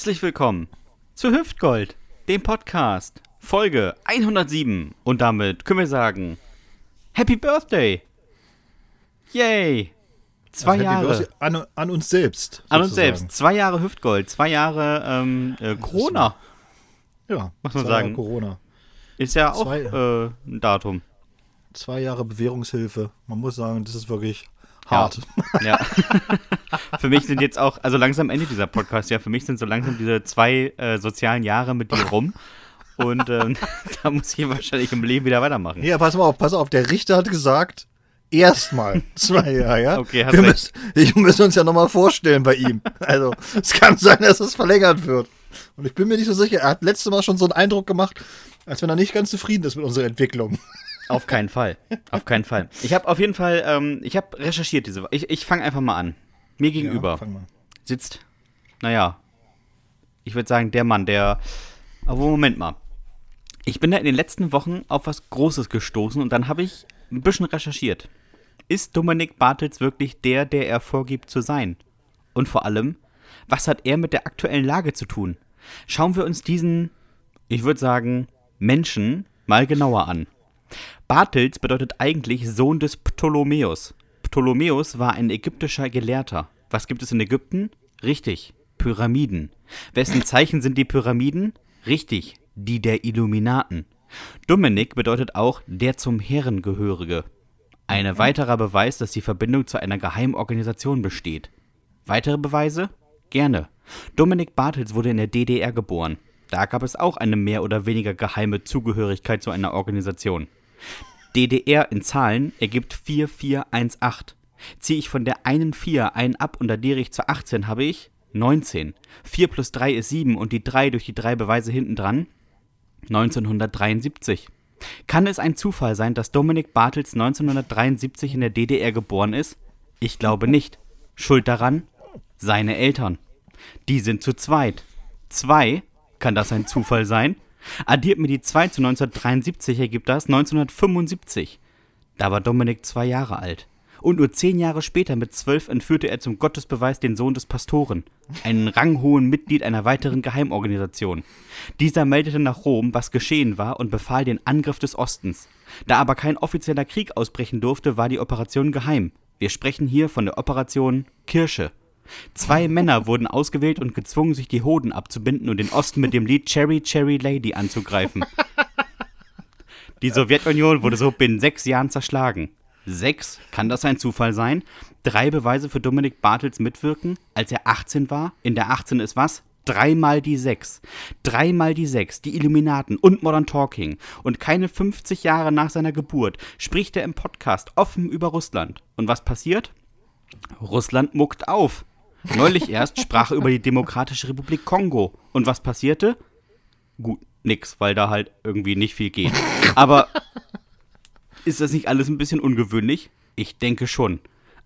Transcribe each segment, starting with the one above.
Herzlich willkommen zu Hüftgold, dem Podcast, Folge 107. Und damit können wir sagen, Happy Birthday! Yay! Zwei Also Jahre. An, an uns selbst. An uns sozusagen. selbst. Zwei Jahre Hüftgold, zwei Jahre ähm, äh, Corona. Ja, Muss man zwei Jahre sagen. Corona. Ist ja auch Zwei- äh, ein Datum. Zwei Jahre Bewährungshilfe. Man muss sagen, das ist wirklich. Hart. Ja. für mich sind jetzt auch, also langsam endet dieser Podcast, ja, für mich sind so langsam diese zwei äh, sozialen Jahre mit dir rum. Und ähm, da muss ich wahrscheinlich im Leben wieder weitermachen. Ja, pass mal auf, pass auf. Der Richter hat gesagt, erstmal zwei Jahre, ja? Okay, hast wir recht. müssen, ich muss uns ja nochmal vorstellen bei ihm. Also, es kann sein, dass es verlängert wird. Und ich bin mir nicht so sicher. Er hat letztes Mal schon so einen Eindruck gemacht, als wenn er nicht ganz zufrieden ist mit unserer Entwicklung. Auf keinen Fall. Auf keinen Fall. Ich habe auf jeden Fall, ähm, ich habe recherchiert diese Woche. Ich, ich fange einfach mal an. Mir gegenüber Ja, sitzt, naja, ich würde sagen, der Mann, der. Aber Moment mal. Ich bin da in den letzten Wochen auf was Großes gestoßen und dann habe ich ein bisschen recherchiert. Ist Dominik Bartels wirklich der, der er vorgibt zu sein? Und vor allem, was hat er mit der aktuellen Lage zu tun? Schauen wir uns diesen, ich würde sagen, Menschen mal genauer an. Bartels bedeutet eigentlich Sohn des Ptolemäus. Ptolemäus war ein ägyptischer Gelehrter. Was gibt es in Ägypten? Richtig, Pyramiden. Wessen Zeichen sind die Pyramiden? Richtig, die der Illuminaten. Dominik bedeutet auch der zum Herren gehörige. Ein weiterer Beweis, dass die Verbindung zu einer Geheimorganisation besteht. Weitere Beweise? Gerne. Dominik Bartels wurde in der DDR geboren. Da gab es auch eine mehr oder weniger geheime Zugehörigkeit zu einer Organisation. DDR in Zahlen ergibt 4418. Ziehe ich von der einen 4 einen ab und addiere ich zur 18, habe ich 19. 4 plus 3 ist 7 und die 3 durch die drei Beweise hinten dran 1973. Kann es ein Zufall sein, dass Dominik Bartels 1973 in der DDR geboren ist? Ich glaube nicht. Schuld daran? Seine Eltern. Die sind zu zweit. Zwei? Kann das ein Zufall sein? Addiert mir die 2 zu 1973 ergibt das 1975. Da war Dominik zwei Jahre alt. Und nur zehn Jahre später, mit zwölf, entführte er zum Gottesbeweis den Sohn des Pastoren, einen ranghohen Mitglied einer weiteren Geheimorganisation. Dieser meldete nach Rom, was geschehen war, und befahl den Angriff des Ostens. Da aber kein offizieller Krieg ausbrechen durfte, war die Operation geheim. Wir sprechen hier von der Operation Kirche. Zwei Männer wurden ausgewählt und gezwungen, sich die Hoden abzubinden und den Osten mit dem Lied Cherry Cherry Lady anzugreifen. Die Sowjetunion wurde so binnen sechs Jahren zerschlagen. Sechs? Kann das ein Zufall sein? Drei Beweise für Dominik Bartels Mitwirken, als er 18 war. In der 18 ist was? Dreimal die Sechs. Dreimal die Sechs, die Illuminaten und Modern Talking. Und keine 50 Jahre nach seiner Geburt spricht er im Podcast offen über Russland. Und was passiert? Russland muckt auf. Neulich erst sprach er über die Demokratische Republik Kongo. Und was passierte? Gut, nix, weil da halt irgendwie nicht viel geht. Aber ist das nicht alles ein bisschen ungewöhnlich? Ich denke schon.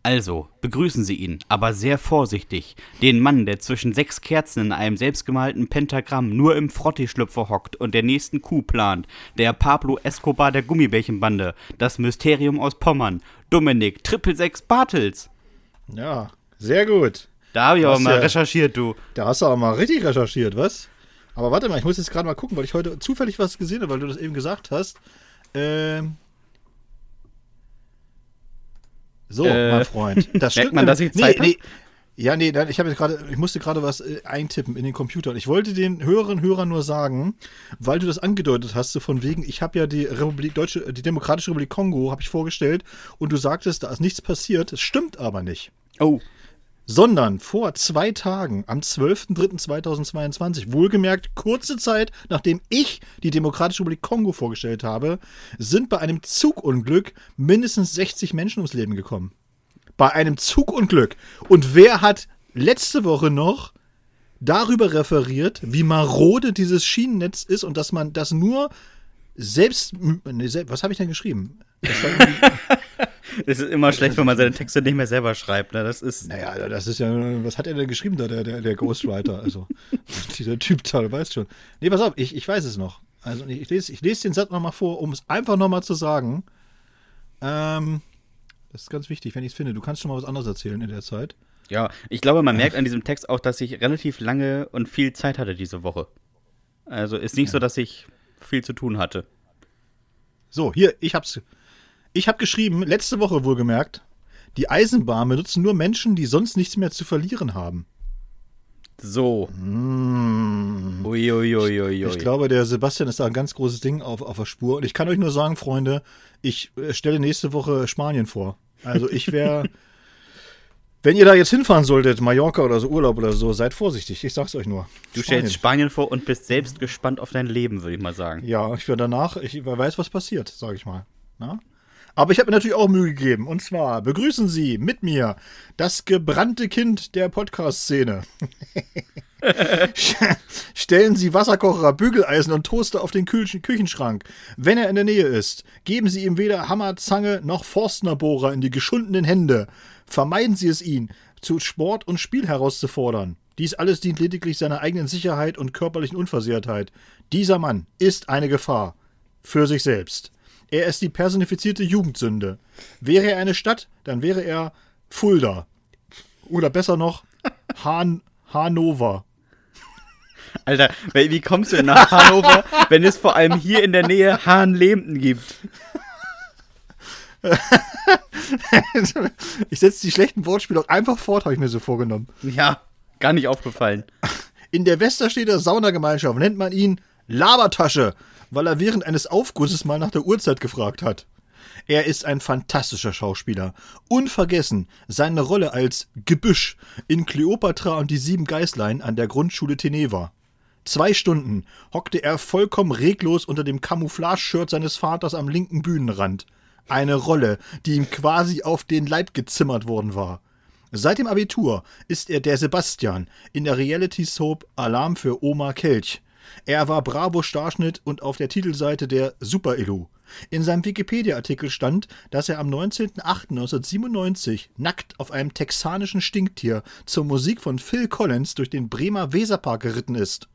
Also, begrüßen Sie ihn, aber sehr vorsichtig. Den Mann, der zwischen sechs Kerzen in einem selbstgemalten Pentagramm nur im Frotti-Schlüpfer hockt und der nächsten Kuh plant. Der Pablo Escobar der Gummibärchenbande. Das Mysterium aus Pommern. Dominik, Triple Sechs Bartels. Ja, sehr gut. Da habe ich aber mal ja- recherchiert, du. Da hast du aber mal richtig recherchiert, was? Aber warte mal, ich muss jetzt gerade mal gucken, weil ich heute zufällig was gesehen habe, weil du das eben gesagt hast. Ähm. So, Äh, mein Freund. Das merkt man, dass ich Zeit nee, nee. Ja, nee, nein, ich habe gerade, ich musste gerade was äh, eintippen in den Computer. Und ich wollte den und Hörern nur sagen, weil du das angedeutet hast, so von wegen, ich habe ja die Republik Deutsche, die Demokratische Republik Kongo, habe ich vorgestellt, und du sagtest, da ist nichts passiert. Das stimmt aber nicht Oh, sondern vor zwei Tagen, am 12.03.2022, wohlgemerkt kurze Zeit, nachdem ich die Demokratische Republik Kongo vorgestellt habe, sind bei einem Zugunglück mindestens 60 Menschen ums Leben gekommen. Bei einem Zugunglück. Und wer hat letzte Woche noch darüber referiert, wie marode dieses Schienennetz ist und dass man das nur selbst. Nee, was habe ich denn geschrieben? Es ist immer schlecht, wenn man seine Texte nicht mehr selber schreibt. Ne? Das ist. Naja, das ist ja, was hat er denn geschrieben da, der, der, der Ghostwriter? Also, dieser Typ da, du weißt schon. Nee, pass auf, ich, ich weiß es noch. Also, ich lese, ich lese den Satz nochmal vor, um es einfach nochmal zu sagen. Ähm, das ist ganz wichtig, wenn ich es finde. Du kannst schon mal was anderes erzählen in der Zeit. Ja, ich glaube, man merkt an diesem Text auch, dass ich relativ lange und viel Zeit hatte diese Woche. Also ist nicht so, dass ich viel zu tun hatte. So, hier, ich hab's. Ich hab geschrieben, letzte Woche wohlgemerkt, die Eisenbahn benutzen nur Menschen, die sonst nichts mehr zu verlieren haben. So. Mm. Uiuiuiui. Ich glaube, der Sebastian ist da ein ganz großes Ding auf, auf der Spur. Und ich kann euch nur sagen, Freunde, ich äh, stelle nächste Woche Spanien vor. Also ich wäre, wenn ihr da jetzt hinfahren solltet, Mallorca oder so Urlaub oder so, seid vorsichtig. Ich sag's euch nur. Du stellst Spanien vor und bist selbst gespannt auf dein Leben, würde ich mal sagen. Ja, ich werde danach, ich weiß, was passiert, sage ich mal. Na? Aber ich habe mir natürlich auch Mühe gegeben. Und zwar begrüßen Sie mit mir das gebrannte Kind der Podcast-Szene. Stellen Sie Wasserkocher, Bügeleisen und Toaster auf den Küchenschrank. Wenn er in der Nähe ist, geben Sie ihm weder Hammer, Zange noch Forstnerbohrer in die geschundenen Hände. Vermeiden Sie es ihn, zu Sport und Spiel herauszufordern. Dies alles dient lediglich seiner eigenen Sicherheit und körperlichen Unversehrtheit. Dieser Mann ist eine Gefahr. Für sich selbst. Er ist die personifizierte Jugendsünde. Wäre er eine Stadt, dann wäre er Fulda. Oder besser noch, Han Hannover. Alter, wie kommst du denn nach Hannover, wenn es vor allem hier in der Nähe Hahnlehmten gibt? ich setze die schlechten Wortspiele auch einfach fort, habe ich mir so vorgenommen. Ja, gar nicht aufgefallen. In der Westerstedter Saunagemeinschaft nennt man ihn Labertasche, weil er während eines Aufgusses mal nach der Uhrzeit gefragt hat. Er ist ein fantastischer Schauspieler. Unvergessen seine Rolle als Gebüsch in Kleopatra und die sieben Geißlein an der Grundschule Teneva. Zwei Stunden hockte er vollkommen reglos unter dem Camouflage-Shirt seines Vaters am linken Bühnenrand. Eine Rolle, die ihm quasi auf den Leib gezimmert worden war. Seit dem Abitur ist er der Sebastian in der Reality-Soap Alarm für Oma Kelch. Er war Bravo-Starschnitt und auf der Titelseite der Super-Elu. In seinem Wikipedia-Artikel stand, dass er am 19.08.1997 nackt auf einem texanischen Stinktier zur Musik von Phil Collins durch den Bremer Weserpark geritten ist.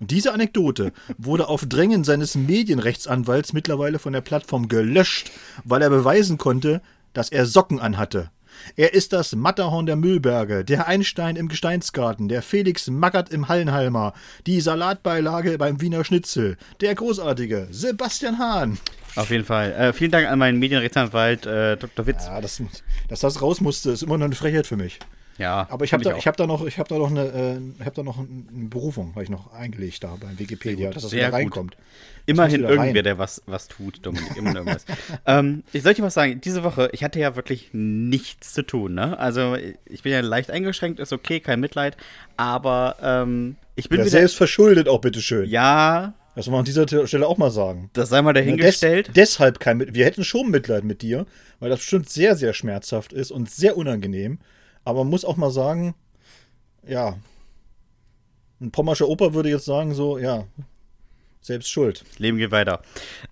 Diese Anekdote wurde auf Drängen seines Medienrechtsanwalts mittlerweile von der Plattform gelöscht, weil er beweisen konnte, dass er Socken anhatte. Er ist das Matterhorn der Müllberge, der Einstein im Gesteinsgarten, der Felix Mackert im Hallenhalmer, die Salatbeilage beim Wiener Schnitzel, der großartige Sebastian Hahn. Auf jeden Fall. Äh, vielen Dank an meinen Medienrechtsanwalt äh, Dr. Witz. Ja, das, dass das raus musste, ist immer noch eine Frechheit für mich. Ja, aber ich habe da, ich hab da noch, ich habe da noch eine, äh, hab da noch eine Berufung, habe ich noch eingelegt da bei Wikipedia, dass das wieder reinkommt. Immerhin irgendwer, der was, was tut, Dominik, immer irgendwas. ähm, ich sollte was sagen, diese Woche, ich hatte ja wirklich nichts zu tun, ne? Also ich bin ja leicht eingeschränkt, ist okay, kein Mitleid, aber ähm, ich bin ja, wieder, selbst verschuldet auch bitteschön. Ja. Das muss man an dieser Stelle auch mal sagen. Das sei mal dahingestellt. Des, deshalb kein Mitleid. Wir hätten schon Mitleid mit dir, weil das bestimmt sehr, sehr schmerzhaft ist und sehr unangenehm. Aber man muss auch mal sagen, ja, ein pommerscher Opa würde jetzt sagen, so, ja, selbst schuld. Leben geht weiter.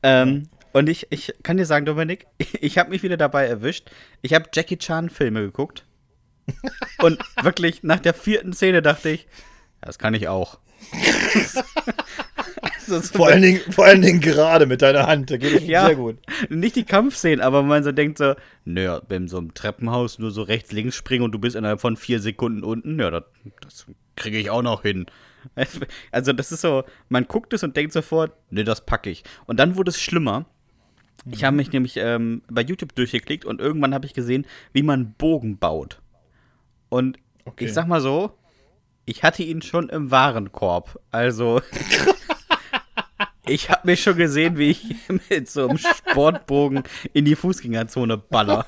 Ähm, und ich, ich kann dir sagen, Dominik, ich habe mich wieder dabei erwischt. Ich habe Jackie Chan-Filme geguckt. und wirklich nach der vierten Szene dachte ich, das kann ich auch. Vor, allen Dingen, vor allen Dingen gerade mit deiner Hand, da geht es ja, sehr gut. Nicht die Kampfszenen, aber man so denkt so, naja, in so einem Treppenhaus nur so rechts, links springen und du bist innerhalb von vier Sekunden unten, ja, das, das kriege ich auch noch hin. Also das ist so, man guckt es und denkt sofort, ne, das packe ich. Und dann wurde es schlimmer. Ich habe mich nämlich ähm, bei YouTube durchgeklickt und irgendwann habe ich gesehen, wie man Bogen baut. Und okay. ich sag mal so, ich hatte ihn schon im Warenkorb. Also Ich habe mich schon gesehen, wie ich mit so einem Sportbogen in die Fußgängerzone baller.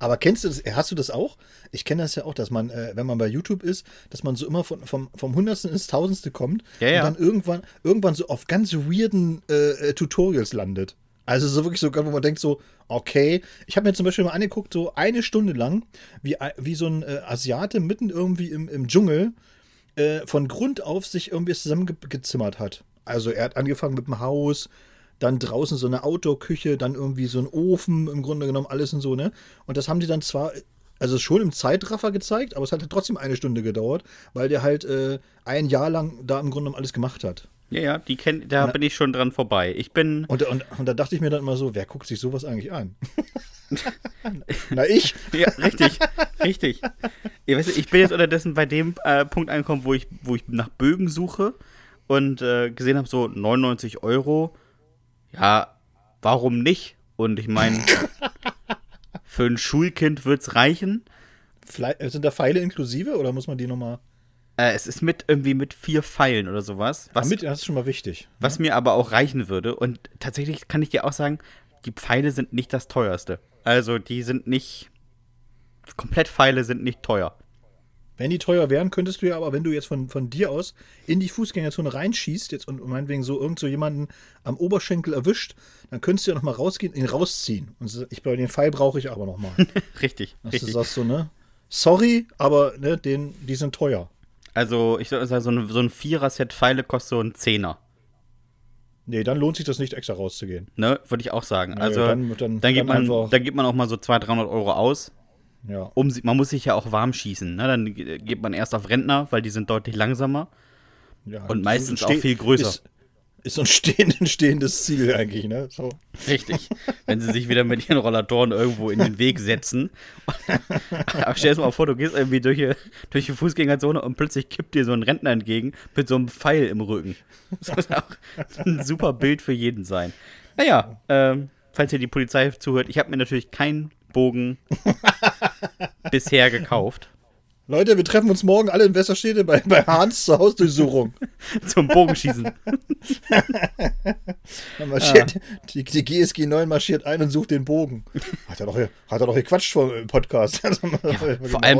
Aber kennst du das, hast du das auch? Ich kenne das ja auch, dass man, äh, wenn man bei YouTube ist, dass man so immer von, vom, vom Hundertsten ins Tausendste kommt ja, ja. und dann irgendwann, irgendwann so auf ganz weirden äh, äh Tutorials landet. Also so wirklich so, wo man denkt so, okay. Ich habe mir zum Beispiel mal angeguckt, so eine Stunde lang, wie, wie so ein äh, Asiate mitten irgendwie im, im Dschungel äh, von Grund auf sich irgendwie zusammengezimmert hat. Also er hat angefangen mit dem Haus, dann draußen so eine Outdoor-Küche, dann irgendwie so ein Ofen, im Grunde genommen alles und so, ne? Und das haben die dann zwar, also schon im Zeitraffer gezeigt, aber es hat trotzdem eine Stunde gedauert, weil der halt äh, ein Jahr lang da im Grunde genommen alles gemacht hat. Ja, ja, die kenn, da und, bin ich schon dran vorbei. Ich bin. Und, und, und da dachte ich mir dann immer so, wer guckt sich sowas eigentlich an? Na, ich? Ja, richtig, richtig. Ich, weiß, nicht, ich bin jetzt unterdessen bei dem äh, Punkt angekommen, wo ich, wo ich nach Bögen suche und äh, gesehen habe, so 99 Euro. Ja, warum nicht? Und ich meine, für ein Schulkind wird es reichen. Fle sind da Pfeile inklusive oder muss man die nochmal. Äh, es ist mit irgendwie mit vier Pfeilen oder sowas. Was, Damit, das ist schon mal wichtig. was mir aber auch reichen würde. Und tatsächlich kann ich dir auch sagen, die Pfeile sind nicht das teuerste. Also die sind nicht. Komplett Pfeile sind nicht teuer. Wenn die teuer wären, könntest du ja aber, wenn du jetzt von, von dir aus in die Fußgängerzone reinschießt jetzt und meinetwegen so irgend so jemanden am Oberschenkel erwischt, dann könntest du ja nochmal rausgehen, ihn rausziehen. Und ich bei den Pfeil brauche ich aber nochmal. richtig, Dass du richtig. sagst so, ne? Sorry, aber ne, den, die sind teuer. Also ich würde sagen, so ein, so ein Vierer-Set Pfeile kostet so ein Zehner. Nee, dann lohnt sich das nicht extra rauszugehen. Ne, würde ich auch sagen. Nee, Also dann- dann, dann- dann, gibt man, einfach- dann gibt man auch mal so 200, 300 Euro aus. Ja. Um, man muss sich ja auch warm schießen. Ne? Dann ge- geht man erst auf Rentner, weil die sind deutlich langsamer. ja. Und meistens auch viel größer. Ist, ist so ein stehend, stehendes Ziel eigentlich, ne? So. Richtig. Wenn sie sich wieder mit ihren Rollatoren irgendwo in den Weg setzen. Aber stell dir mal vor, du gehst irgendwie durch die, durch die Fußgängerzone und plötzlich kippt dir so ein Rentner entgegen mit so einem Pfeil im Rücken. Das muss auch ein super Bild für jeden sein. Naja, ähm, falls ihr die Polizei zuhört, ich habe mir natürlich keinen Bogen bisher gekauft. Leute, wir treffen uns morgen alle in Westerstede bei, bei Hans zur Hausdurchsuchung. Zum Bogenschießen. Marschiert, die, die GSG 9 marschiert ein und sucht den Bogen. Hat er doch, hier- hat er doch gequatscht vor im Podcast. Also, Vor allem,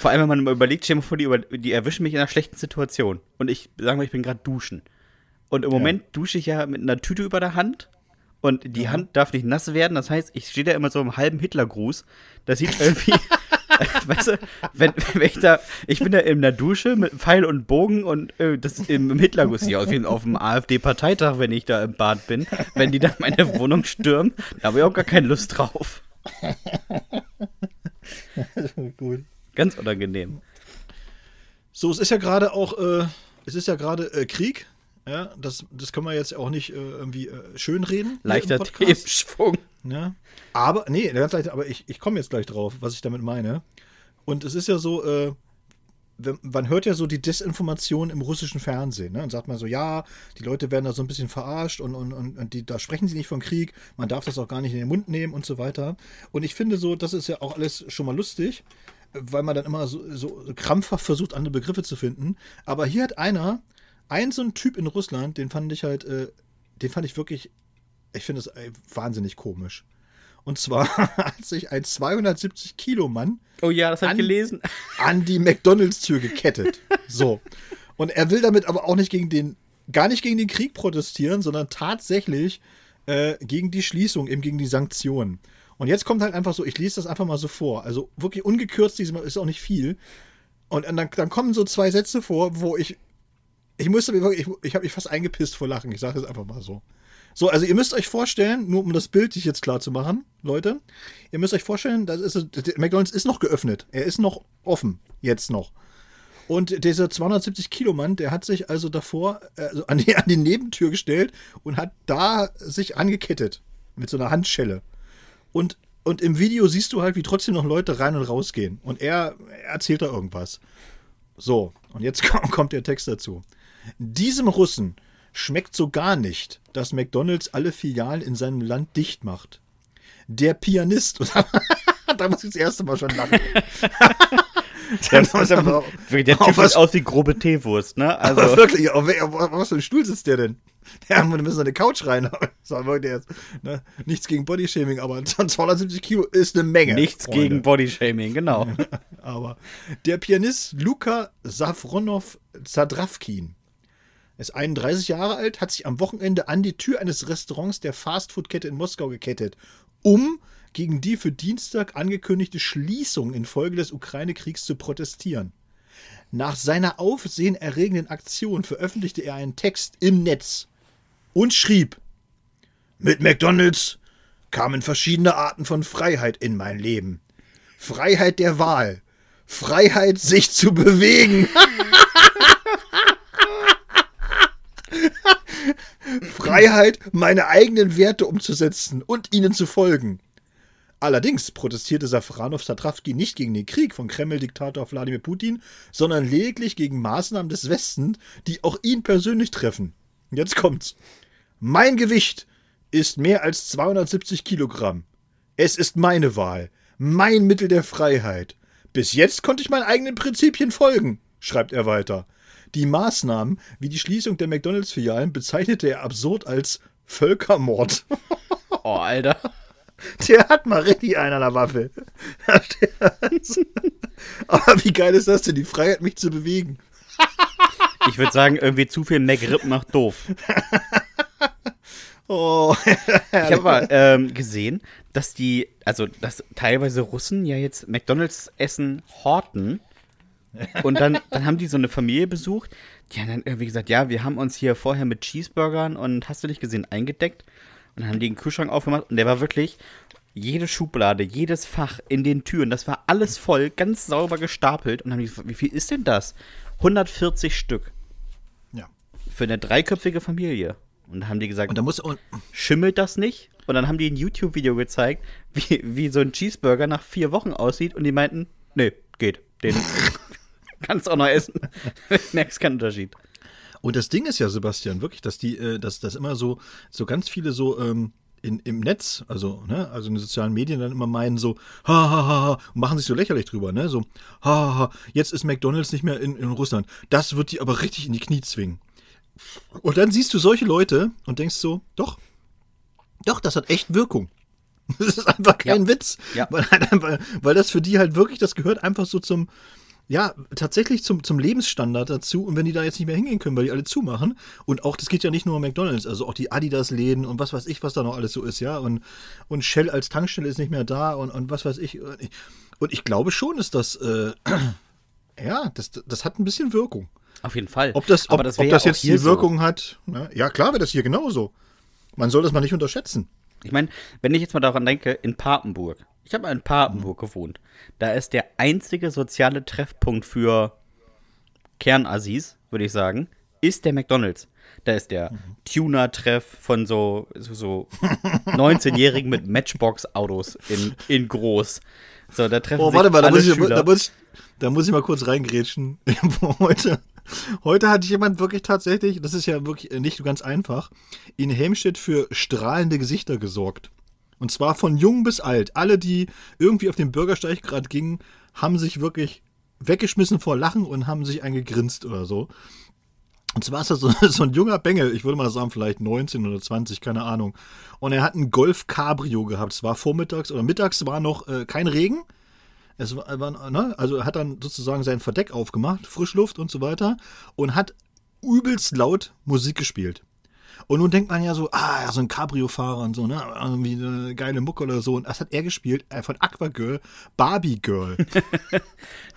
vor allem, wenn man mal überlegt, stell mal vor, die, über, die erwischen mich in einer schlechten Situation. Und ich sage mal, ich bin gerade duschen. Und im Moment dusche ich ja mit einer Tüte über der Hand. Und die Hand darf nicht nass werden. Das heißt, ich stehe da immer so im halben Hitlergruß. Das sieht irgendwie. weißt du, wenn, wenn ich da. Ich bin da in der Dusche mit Pfeil und Bogen und äh, das im, im Hitlergruß sieht aus wie auf dem AfD-Parteitag, wenn ich da im Bad bin. Wenn die dann meine Wohnung stürmen, da habe ich auch gar keine Lust drauf. Gut. Ganz unangenehm. So, es ist ja gerade auch, äh, es ist ja gerade äh, Krieg. Ja, das, das können wir jetzt auch nicht äh, irgendwie äh, schönreden. Leichter. Themenschwung. Ja. Aber, nee, ganz leicht, aber ich, ich komme jetzt gleich drauf, was ich damit meine. Und es ist ja so, äh, wenn, man hört ja so die Desinformation im russischen Fernsehen, ne? Und sagt man so, ja, die Leute werden da so ein bisschen verarscht und, und, und, und die, da sprechen sie nicht von Krieg, man darf das auch gar nicht in den Mund nehmen und so weiter. Und ich finde so, das ist ja auch alles schon mal lustig, weil man dann immer so, so krampfhaft versucht, andere Begriffe zu finden. Aber hier hat einer, ein so ein Typ in Russland, den fand ich halt, äh, den fand ich wirklich, ich finde es wahnsinnig komisch. Und zwar hat sich ein 270 Kilo Mann Oh ja, das An- ich gelesen. an die McDonalds-Tür gekettet. So. Und er will damit aber auch nicht gegen den, gar nicht gegen den Krieg protestieren, sondern tatsächlich äh, gegen die Schließung, eben gegen die Sanktionen. Und jetzt kommt halt einfach so, ich lese das einfach mal so vor. Also wirklich ungekürzt, diesmal ist auch nicht viel. Und dann, dann kommen so zwei Sätze vor, wo ich, ich musste mir ich, ich habe mich fast eingepisst vor Lachen. Ich sage es einfach mal so. So, also ihr müsst euch vorstellen, nur um das Bild sich jetzt klar zu machen, Leute, ihr müsst euch vorstellen, das ist, McDonalds ist noch geöffnet. Er ist noch offen, jetzt noch. Und dieser 270 Kilo Mann, der hat sich also davor äh, also an, die, an die Nebentür gestellt und hat da sich angekettet mit so einer Handschelle. Und, und im Video siehst du halt, wie trotzdem noch Leute rein und rausgehen. Und er, er erzählt da irgendwas. So, und jetzt kommt der Text dazu. Diesem Russen schmeckt so gar nicht, dass McDonalds alle Filialen in seinem Land dicht macht. Der Pianist, da muss ich das erste Mal schon lachen. Der, aber- der auf Typ sieht aus wie grobe Teewurst, ne? Aber Also, wirklich, auf, wel- auf was für ein Stuhl sitzt der denn? Ja, wir müssen eine Couch rein. So, wirklich jetzt, ne? Nichts gegen Bodyshaming, aber 270 Kilo ist eine Menge. nichts Freunde. gegen Bodyshaming, genau. Aber der Pianist Luka Safronov Zadravkin ist 31 Jahre alt, hat sich am Wochenende an die Tür eines Restaurants der Fastfood-Kette in Moskau gekettet, um gegen die für Dienstag angekündigte Schließung infolge des Ukraine-Kriegs zu protestieren. Nach seiner aufsehenerregenden Aktion veröffentlichte er einen Text im Netz und schrieb: Mit McDonalds kamen verschiedene Arten von Freiheit in mein Leben. Freiheit der Wahl. Freiheit, sich zu bewegen. Freiheit, meine eigenen Werte umzusetzen und ihnen zu folgen. Allerdings protestierte Safranov Satravsky nicht gegen den Krieg von Kreml-Diktator Wladimir Putin, sondern lediglich gegen Maßnahmen des Westens, die auch ihn persönlich treffen. Jetzt kommt's. Mein Gewicht ist mehr als 270 Kilogramm. Es ist meine Wahl, mein Mittel der Freiheit. Bis jetzt konnte ich meinen eigenen Prinzipien folgen, schreibt er weiter. Die Maßnahmen wie die Schließung der McDonalds-Filialen bezeichnete er absurd als Völkermord. Oh, Alter. Der hat mal richtig einen an der Waffe. Aber wie geil ist das denn? Die Freiheit, mich zu bewegen. Ich würde sagen, irgendwie zu viel McRib macht doof. Oh, Ich habe aber ähm, gesehen, dass die, also dass teilweise Russen ja jetzt McDonalds-Essen horten. Und dann, dann haben die so eine Familie besucht. Die haben dann irgendwie gesagt, ja, wir haben uns hier vorher mit Cheeseburgern und hast du nicht gesehen, eingedeckt. Und dann haben die den Kühlschrank aufgemacht und der war wirklich jede Schublade, jedes Fach in den Türen, das war alles voll, ganz sauber gestapelt. Und dann haben die gefragt, wie viel ist denn das? 140 Stück ja. für eine dreiköpfige Familie. Und da haben die gesagt, Und da muss und, schimmelt das nicht? Und dann haben die ein YouTube-Video gezeigt, wie, wie so ein Cheeseburger nach vier Wochen aussieht und die meinten, nee, geht. Den kannst auch noch essen. Merkst keinen Unterschied. und das Ding ist ja, Sebastian, wirklich, dass die, äh, dass das immer so, so ganz viele so ähm, in, im Netz, also, ne, also in den sozialen Medien dann immer meinen so, ha, ha, ha, ha, und machen sich so lächerlich drüber, ne, so, ha, ha, ha, jetzt ist McDonalds nicht mehr in, in Russland. Das wird die aber richtig in die Knie zwingen. Und dann siehst du solche Leute und denkst so, doch, doch, das hat echt Wirkung. Das ist einfach kein Ja. Witz. Ja. Weil, weil das für die halt wirklich, das gehört einfach so zum, ja, tatsächlich zum, zum Lebensstandard dazu. Und wenn die da jetzt nicht mehr hingehen können, weil die alle zumachen, und auch, das geht ja nicht nur um McDonalds, also auch die Adidas-Läden und was weiß ich, was da noch alles so ist, ja. Und, und Shell als Tankstelle ist nicht mehr da und, und was weiß ich. Und ich glaube schon, ist das, äh, ja, das, das hat ein bisschen Wirkung. Auf jeden Fall. Ob das, ob, Aber das, ob das jetzt hier die Wirkung hat, ne? ja klar wäre das hier genauso. Man soll das mal nicht unterschätzen. Ich meine, wenn ich jetzt mal daran denke, in Papenburg. Ich habe mal in Papenburg gewohnt. Da ist der einzige soziale Treffpunkt für Kernassis, würde ich sagen, ist der McDonalds. Da ist der Tuner-Treff von so, so, so 19-Jährigen mit Matchbox-Autos in, in groß. So, da treffen Oh, sich warte mal, da muss, ich, da, muss ich, da muss ich mal kurz reingrätschen. heute, heute hat jemand wirklich tatsächlich, das ist ja wirklich nicht ganz einfach, in Helmstedt für strahlende Gesichter gesorgt. Und zwar von jung bis alt. Alle, die irgendwie auf den Bürgersteig gerade gingen, haben sich wirklich weggeschmissen vor Lachen und haben sich eingegrinst oder so. Und zwar ist das so, so ein junger Bengel, ich würde mal sagen, vielleicht 19 oder 20, keine Ahnung. Und er hat einen Golf Cabrio gehabt. Es war vormittags oder mittags war noch äh, kein Regen. Es war, war, ne? Also er hat dann sozusagen sein Verdeck aufgemacht, Frischluft und so weiter, und hat übelst laut Musik gespielt. Und nun denkt man ja so, ah, so ein Cabrio-Fahrer und so, ne? Irgendwie eine geile Mucke oder so. Und das hat er gespielt, äh, von Aquagirl, Barbie Girl.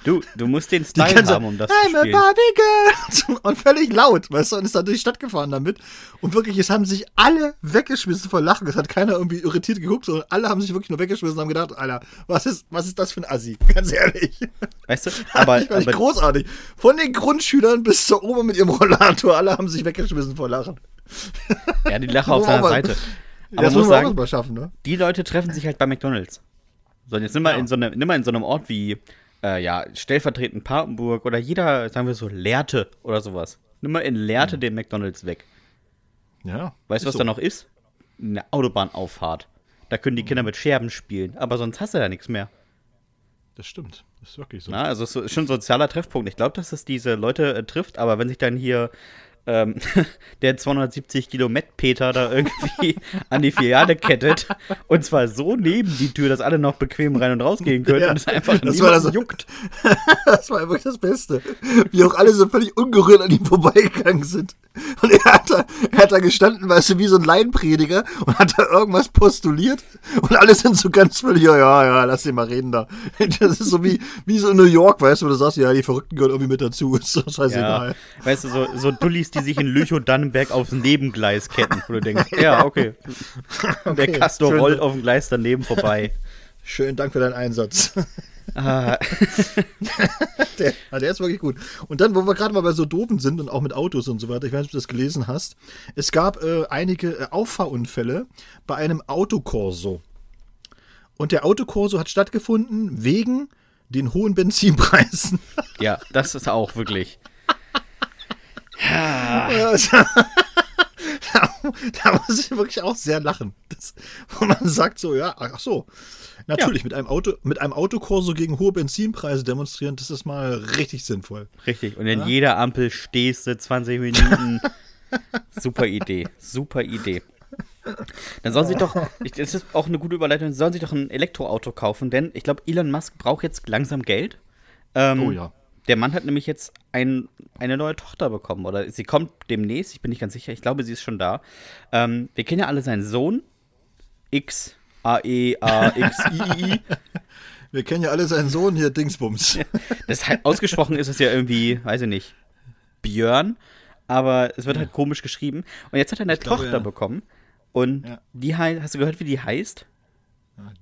Du, du musst den Style kann so, haben, um das I'm zu spielen. Barbie Girl. Und völlig laut, weißt du, und ist dann durch die Stadt gefahren damit. Und wirklich, es haben sich alle weggeschmissen vor Lachen. Es hat keiner irgendwie irritiert geguckt, sondern alle haben sich wirklich nur weggeschmissen und haben gedacht, Alter, was ist, was ist das für ein Assi? Ganz ehrlich. Weißt du? Aber, ich fand ich aber großartig. Von den Grundschülern bis zur Oma mit ihrem Rollator, alle haben sich weggeschmissen vor Lachen. ja, die Lache auf seiner mal- Seite. Aber das muss man sagen, mal schaffen, ne? die Leute treffen sich halt bei McDonalds. So, jetzt nimm mal, Ja. in, so eine, nimm mal in so einem Ort wie, äh, ja, stellvertretend Papenburg oder jeder, sagen wir so, Lehrte oder sowas. Nimm mal in Lehrte den McDonalds weg. Ja. Weißt du, was ist da so. noch ist? Eine Autobahnauffahrt. Da können die Kinder mit Scherben spielen, aber sonst hast du da nichts mehr. Das stimmt. Das ist wirklich so. Na, also es ist schon ein sozialer Treffpunkt. Ich glaube, dass es diese Leute äh, trifft, aber wenn sich dann hier ähm, der 270 Kilo Met-Peter da irgendwie an die Filiale kettet und zwar so neben die Tür, dass alle noch bequem rein und rausgehen können Ja, und es einfach das war das- juckt. Das war wirklich das Beste. Wie auch alle so völlig ungerührt an ihm vorbeigegangen sind. Und er hat da, er hat da gestanden, weißt du, wie so ein Laienprediger und hat da irgendwas postuliert. Und alle sind so ganz völlig, ja, ja, ja, lass den mal reden da. Das ist so wie, wie so in New York, weißt du, wo du sagst, ja, die Verrückten gehören irgendwie mit dazu. Ist doch scheißegal. Ja, weißt du, so, so Dullis, die sich in Lüchow-Dannenberg aufs Nebengleis ketten, wo du denkst, ja, okay. Der Okay, Castor schön. rollt auf dem Gleis daneben vorbei. Schönen Dank für deinen Einsatz. Ah, Der, ah, der ist wirklich gut. Und dann, wo wir gerade mal bei so doofen sind und auch mit Autos und so weiter, ich weiß nicht, ob du das gelesen hast, es gab äh, einige äh, Auffahrunfälle bei einem Autokorso. Und der Autokorso hat stattgefunden wegen den hohen Benzinpreisen. Ja, das ist auch wirklich. Da, da muss ich wirklich auch sehr lachen. Das, wo man sagt so, ja, ach so. Natürlich, mit einem Auto, mit einem Autokorso gegen hohe Benzinpreise demonstrieren, das ist mal richtig sinnvoll. Richtig. Und in jeder Ampel stehst du 20 Minuten. super Idee. Super Idee. Dann sollen sie doch, ich, das ist auch eine gute Überleitung, sollen sie doch ein Elektroauto kaufen, denn ich glaube, Elon Musk braucht jetzt langsam Geld. Ähm, Oh ja. Der Mann hat nämlich jetzt ein, eine neue Tochter bekommen. Oder sie kommt demnächst, ich bin nicht ganz sicher, ich glaube, sie ist schon da. Ähm, wir kennen ja alle seinen Sohn. X, A, E, A, X, I, I. Wir kennen ja alle seinen Sohn hier, Dingsbums. Das halt, ausgesprochen ist es ja irgendwie, weiß ich nicht, Björn. Aber es wird halt komisch geschrieben. Und jetzt hat er eine glaube, Tochter ja. bekommen. Und Ja. die heißt, hast du gehört, wie die heißt?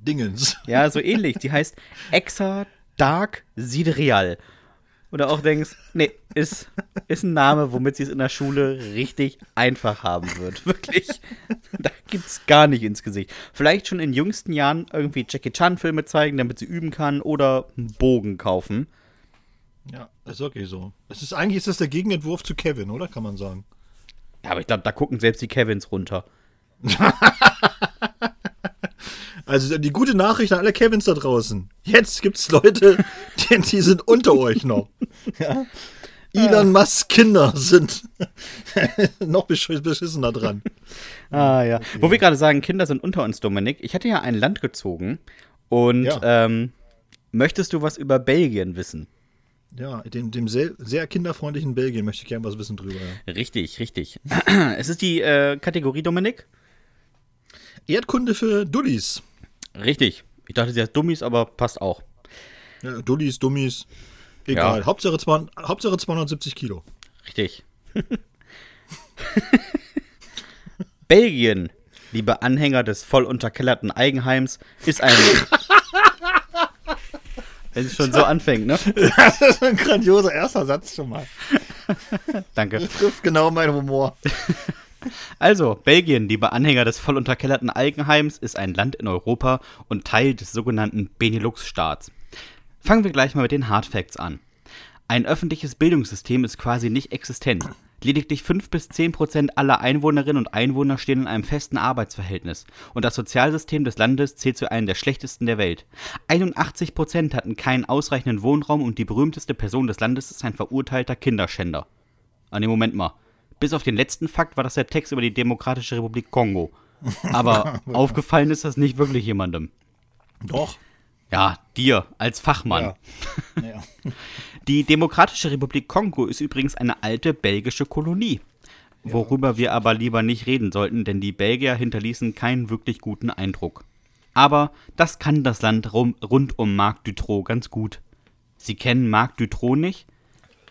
Dingens. Ja, so ähnlich. Die heißt Exa Dark Sidrial. Oder auch denkst, nee, ist, ist ein Name, womit sie es in der Schule richtig einfach haben wird. Wirklich. Da gibt's gar nicht ins Gesicht. Vielleicht schon in jüngsten Jahren irgendwie Jackie Chan-Filme zeigen, damit sie üben kann oder einen Bogen kaufen. Ja, ist okay so. Es ist eigentlich ist das der Gegenentwurf zu Kevin, oder? Kann man sagen. Ja, aber ich glaube, da gucken selbst die Kevins runter. Also die gute Nachricht an alle Kevins da draußen. Jetzt gibt's Leute, die, die sind unter euch noch. Ja? Elon Musk Kinder sind noch besch- beschissener dran. Ah ja. Wo wir gerade sagen, Kinder sind unter uns, Dominik. Ich hatte ja ein Land gezogen und Ja. ähm, möchtest du was über Belgien wissen? Ja, dem, dem sehr, sehr kinderfreundlichen Belgien möchte ich gerne was wissen drüber. Ja. Richtig, richtig. es ist die äh, Kategorie, Dominik? Erdkunde für Dullis. Richtig. Ich dachte, sie heißt Dummies, aber passt auch. Ja, Dullis, Dummies. Egal. Ja. Hauptsache, zwei, Hauptsache 270 Kilo. Richtig. Belgien, liebe Anhänger des voll unterkellerten Eigenheims, ist ein. Wenn es schon so anfängt, ne? Das ist ein grandioser erster Satz schon mal. Danke. Das trifft genau meinen Humor. Also, Belgien, liebe Anhänger des voll unterkellerten Algenheims, ist ein Land in Europa und Teil des sogenannten Benelux-Staats. Fangen wir gleich mal mit den Hard Facts an. Ein öffentliches Bildungssystem ist quasi nicht existent. Lediglich 5 bis 10 Prozent aller Einwohnerinnen und Einwohner stehen in einem festen Arbeitsverhältnis und das Sozialsystem des Landes zählt zu einem der schlechtesten der Welt. 81 Prozent hatten keinen ausreichenden Wohnraum und die berühmteste Person des Landes ist ein verurteilter Kinderschänder. Ah ne, Moment mal. Bis auf den letzten Fakt war das der Text über die Demokratische Republik Kongo. Aber aufgefallen ist das nicht wirklich jemandem. Doch. Ja, dir als Fachmann. Ja. ja. Die Demokratische Republik Kongo ist übrigens eine alte belgische Kolonie. Worüber wir aber lieber nicht reden sollten, denn die Belgier hinterließen keinen wirklich guten Eindruck. Aber das kann das Land rum, rund um Marc Dutroux ganz gut. Sie kennen Marc Dutroux nicht?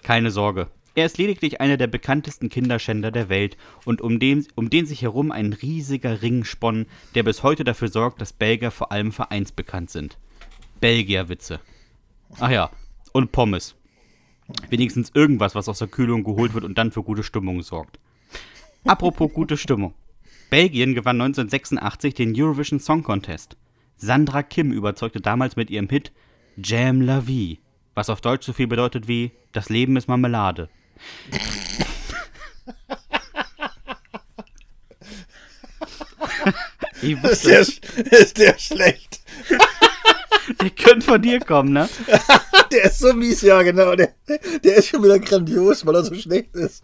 Keine Sorge. Er ist lediglich einer der bekanntesten Kinderschänder der Welt und um den, um den sich herum ein riesiger Ring spann, der bis heute dafür sorgt, dass Belgier vor allem vereinsbekannt sind. Belgierwitze. Ach ja, und Pommes. Wenigstens irgendwas, was aus der Kühlung geholt wird und dann für gute Stimmung sorgt. Apropos gute Stimmung. Belgien gewann 1986 den Eurovision Song Contest. Sandra Kim überzeugte damals mit ihrem Hit Jam la vie, was auf Deutsch so viel bedeutet wie Das Leben ist Marmelade. Ich Ist der, ist der schlecht? der könnte von dir kommen, ne? Der ist so mies, ja, genau. Der, der ist schon wieder grandios, weil er so schlecht ist.